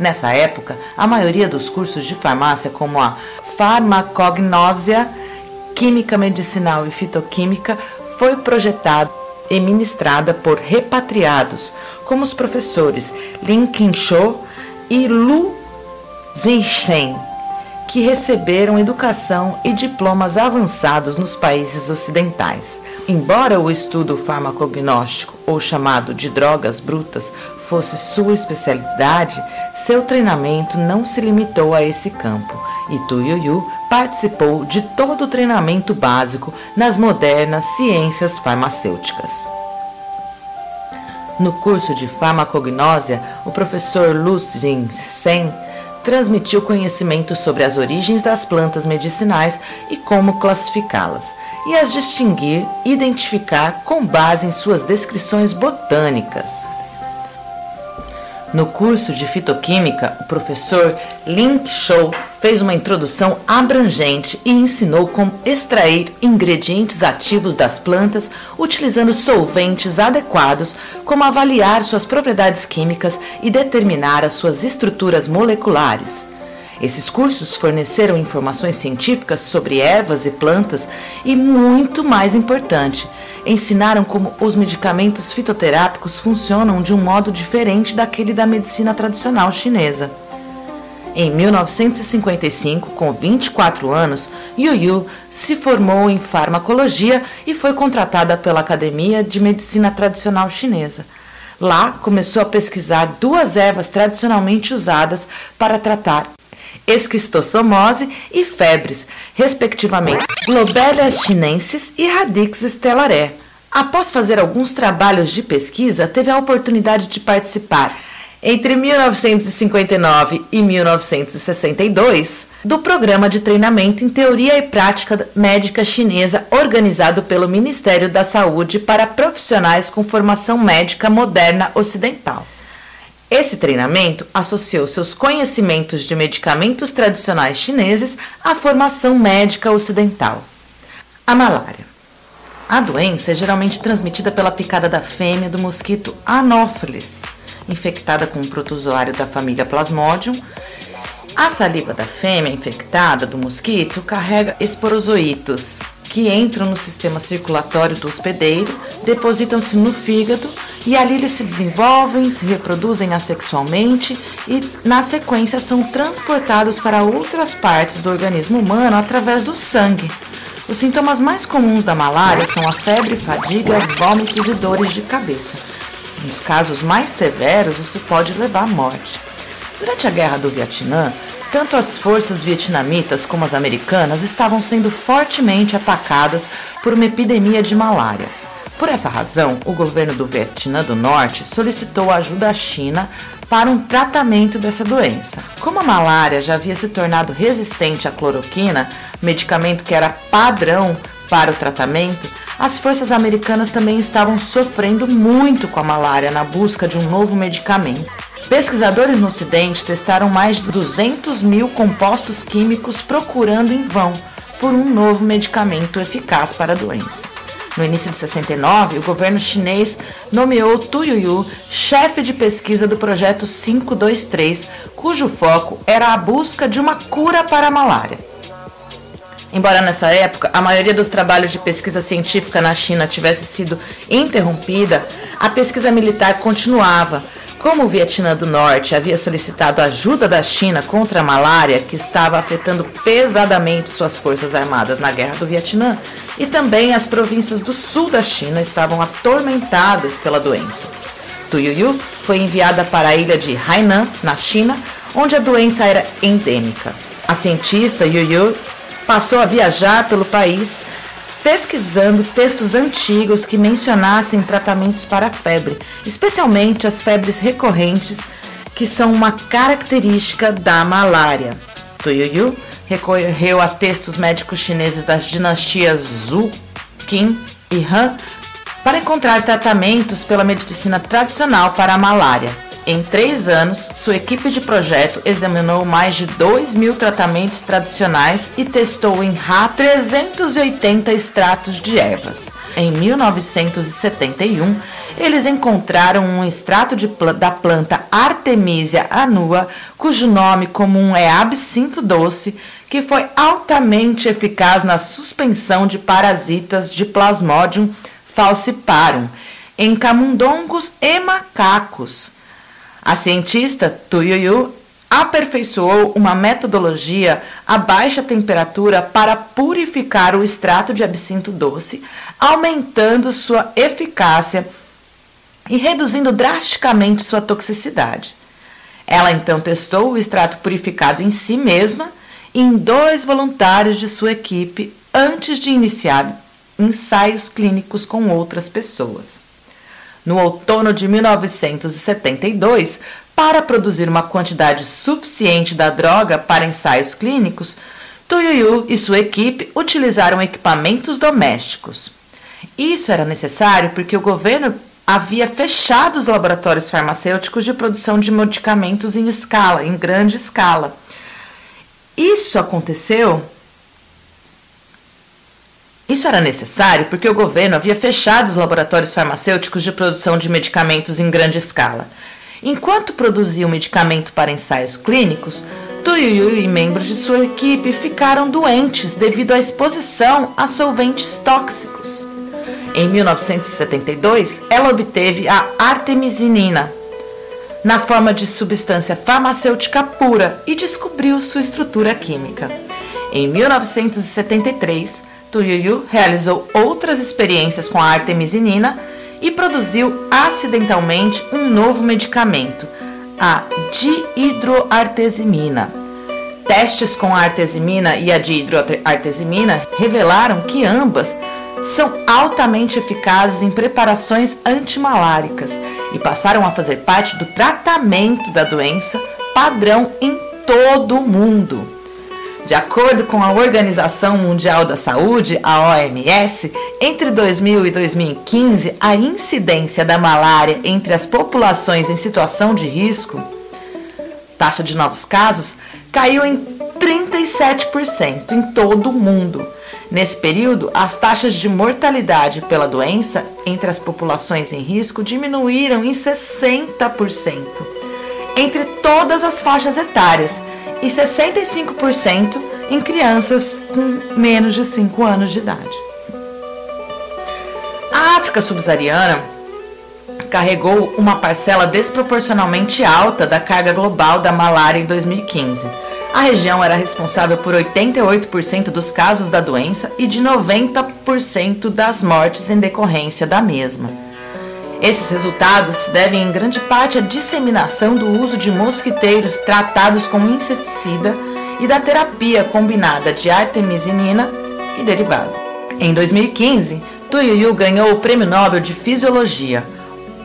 Nessa época, a maioria dos cursos de farmácia, como a farmacognósia, química medicinal e fitoquímica, foi projetada e ministrada por repatriados, como os professores Lin Qinsho e Lu Zixen, que receberam educação e diplomas avançados nos países ocidentais. Embora o estudo farmacognóstico, ou chamado de drogas brutas, fosse sua especialidade, seu treinamento não se limitou a esse campo e Tu Yuyu participou de todo o treinamento básico nas modernas ciências farmacêuticas. No curso de farmacognósia, o professor Lu Jin-sen transmitiu conhecimento sobre as origens das plantas medicinais e como classificá-las, e as distinguir identificar com base em suas descrições botânicas. No curso de fitoquímica, o professor Lin Shou fez uma introdução abrangente e ensinou como extrair ingredientes ativos das plantas utilizando solventes adequados, como avaliar suas propriedades químicas e determinar as suas estruturas moleculares. Esses cursos forneceram informações científicas sobre ervas e plantas e, muito mais importante, ensinaram como os medicamentos fitoterápicos funcionam de um modo diferente daquele da medicina tradicional chinesa. Em 1955, com 24 anos, Yu Yu se formou em farmacologia e foi contratada pela Academia de Medicina Tradicional Chinesa. Lá, começou a pesquisar duas ervas tradicionalmente usadas para tratar esquistossomose e febres, respectivamente Globelia chinensis e Radix stellaré. Após fazer alguns trabalhos de pesquisa, teve a oportunidade de participar entre 1959 e 1962 do programa de treinamento em teoria e prática médica chinesa organizado pelo Ministério da Saúde para profissionais com formação médica moderna ocidental. Esse treinamento associou seus conhecimentos de medicamentos tradicionais chineses à formação médica ocidental. A malária. A doença é geralmente transmitida pela picada da fêmea do mosquito Anopheles infectada com um protozoário da família Plasmodium. A saliva da fêmea infectada do mosquito carrega esporozoitos, que entram no sistema circulatório do hospedeiro, depositam-se no fígado e ali eles se desenvolvem, se reproduzem assexualmente e, na sequência, são transportados para outras partes do organismo humano através do sangue. Os sintomas mais comuns da malária são a febre, fadiga, vômitos e dores de cabeça. Nos casos mais severos, isso pode levar à morte. Durante a Guerra do Vietnã, tanto as forças vietnamitas como as americanas estavam sendo fortemente atacadas por uma epidemia de malária. Por essa razão, o governo do Vietnã do Norte solicitou ajuda à China para um tratamento dessa doença. Como a malária já havia se tornado resistente à cloroquina, medicamento que era padrão para o tratamento, as forças americanas também estavam sofrendo muito com a malária na busca de um novo medicamento. Pesquisadores no Ocidente testaram mais de 200 mil compostos químicos procurando em vão por um novo medicamento eficaz para a doença. No início de 69, o governo chinês nomeou Tu Yuyu chefe de pesquisa do projeto 523, cujo foco era a busca de uma cura para a malária. Embora nessa época a maioria dos trabalhos de pesquisa científica na China tivesse sido interrompida, a pesquisa militar continuava. Como o Vietnã do Norte havia solicitado ajuda da China contra a malária, que estava afetando pesadamente suas forças armadas na Guerra do Vietnã, e também as províncias do sul da China estavam atormentadas pela doença. Tu Yuyu foi enviada para a ilha de Hainan, na China, onde a doença era endêmica. A cientista Yuyu passou a viajar pelo país pesquisando textos antigos que mencionassem tratamentos para a febre, especialmente as febres recorrentes, que são uma característica da malária. Tuyuyu recorreu a textos médicos chineses das dinastias Zhou, Qin e Han para encontrar tratamentos pela medicina tradicional para a malária. Em três anos, sua equipe de projeto examinou mais de 2 mil tratamentos tradicionais e testou em ratos 380 extratos de ervas. Em 1971, eles encontraram um extrato de, da planta Artemisia annua, cujo nome comum é absinto doce, que foi altamente eficaz na suspensão de parasitas de Plasmodium falciparum em camundongos e macacos. A cientista Tuyuyu aperfeiçoou uma metodologia a baixa temperatura para purificar o extrato de absinto doce, aumentando sua eficácia e reduzindo drasticamente sua toxicidade. Ela então testou o extrato purificado em si mesma e em dois voluntários de sua equipe antes de iniciar ensaios clínicos com outras pessoas. No outono de 1972, para produzir uma quantidade suficiente da droga para ensaios clínicos, Tuyuyu e sua equipe utilizaram equipamentos domésticos. Isso era necessário porque o governo havia fechado os laboratórios farmacêuticos de produção de medicamentos em escala, em grande escala. Isso aconteceu isso era necessário porque o governo havia fechado os laboratórios farmacêuticos de produção de medicamentos em grande escala. Enquanto produzia o medicamento para ensaios clínicos, Tuyuyu e membros de sua equipe ficaram doentes devido à exposição a solventes tóxicos. Em 1972, ela obteve a artemisinina. na forma de substância farmacêutica pura e descobriu sua estrutura química. Em 1973, Tuyuyu realizou outras experiências com a artemisinina e produziu acidentalmente um novo medicamento, a dihidroartesimina. Testes com a artesimina e a dihidroartesimina revelaram que ambas são altamente eficazes em preparações antimaláricas e passaram a fazer parte do tratamento da doença padrão em todo o mundo. De acordo com a Organização Mundial da Saúde, a OMS, entre 2000 e 2015, a incidência da malária entre as populações em situação de risco, taxa de novos casos, caiu em 37% em todo o mundo. Nesse período, as taxas de mortalidade pela doença entre as populações em risco diminuíram em 60% entre todas as faixas etárias e 65% em crianças com menos de 5 anos de idade. A África subsaariana carregou uma parcela desproporcionalmente alta da carga global da malária em 2015. A região era responsável por 88% dos casos da doença e de 90% das mortes em decorrência da mesma. Esses resultados se devem em grande parte à disseminação do uso de mosquiteiros tratados com inseticida e da terapia combinada de artemisinina e derivado. Em 2015, Tuyuyu ganhou o Prêmio Nobel de Fisiologia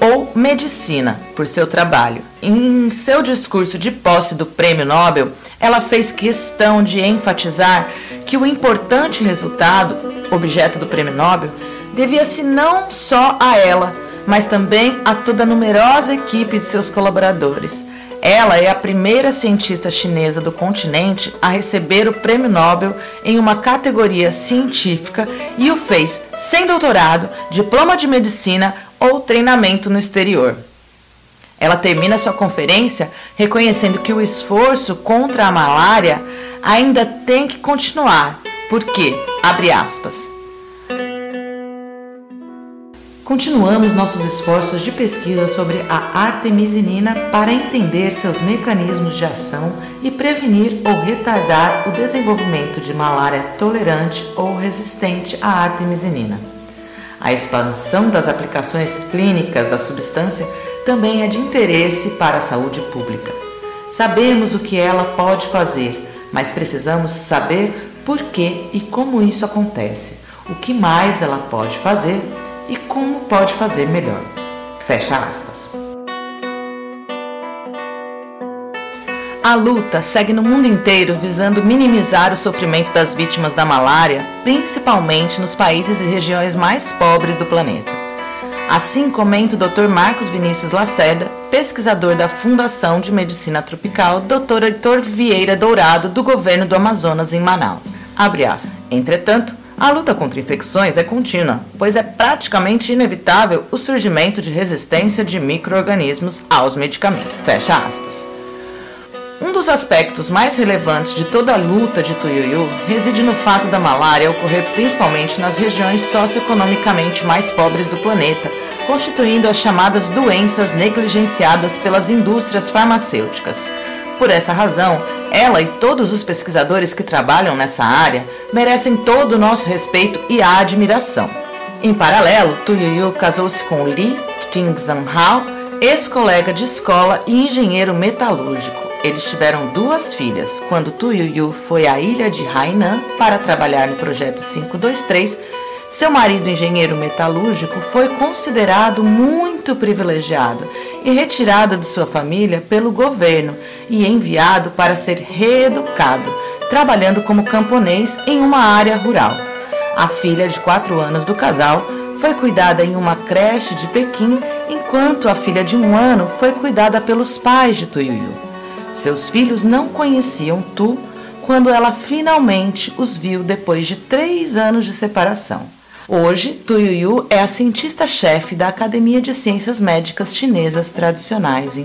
ou Medicina por seu trabalho. Em seu discurso de posse do Prêmio Nobel, ela fez questão de enfatizar que o importante resultado, objeto do Prêmio Nobel, devia-se não só a ela, mas também a toda a numerosa equipe de seus colaboradores. Ela é a primeira cientista chinesa do continente a receber o Prêmio Nobel em uma categoria científica e o fez sem doutorado, diploma de medicina ou treinamento no exterior. Ela termina sua conferência reconhecendo que o esforço contra a malária ainda tem que continuar, porque, abre aspas, Continuamos nossos esforços de pesquisa sobre a artemisinina para entender seus mecanismos de ação e prevenir ou retardar o desenvolvimento de malária tolerante ou resistente à artemisinina. A expansão das aplicações clínicas da substância também é de interesse para a saúde pública. Sabemos o que ela pode fazer, mas precisamos saber por que e como isso acontece, o que mais ela pode fazer e como pode fazer melhor. Fecha aspas. A luta segue no mundo inteiro visando minimizar o sofrimento das vítimas da malária, principalmente nos países e regiões mais pobres do planeta. Assim comenta o Dr. Marcos Vinícius Lacerda, pesquisador da Fundação de Medicina Tropical Dr. Heitor Vieira Dourado, do governo do Amazonas, em Manaus. Entretanto, a luta contra infecções é contínua, pois é praticamente inevitável o surgimento de resistência de microorganismos aos medicamentos. Fecha aspas. Um dos aspectos mais relevantes de toda a luta de Tuyuyu reside no fato da malária ocorrer principalmente nas regiões socioeconomicamente mais pobres do planeta, constituindo as chamadas doenças negligenciadas pelas indústrias farmacêuticas. Por essa razão, ela e todos os pesquisadores que trabalham nessa área merecem todo o nosso respeito e admiração. Em paralelo, Tu Yuyu casou-se com Li Tingzhan-hao, ex-colega de escola e engenheiro metalúrgico. Eles tiveram duas filhas. Quando Tu Yuyu foi à ilha de Hainan para trabalhar no projeto 523, seu marido, engenheiro metalúrgico, foi considerado muito privilegiado e retirado de sua família pelo governo e enviado para ser reeducado, trabalhando como camponês em uma área rural. A filha de quatro anos do casal foi cuidada em uma creche de Pequim, enquanto a filha de um ano foi cuidada pelos pais de Tuyuyu. Seus filhos não conheciam Tu quando ela finalmente os viu depois de três anos de separação. Hoje, Tu Yuyu é a cientista-chefe da Academia de Ciências Médicas Chinesas Tradicionais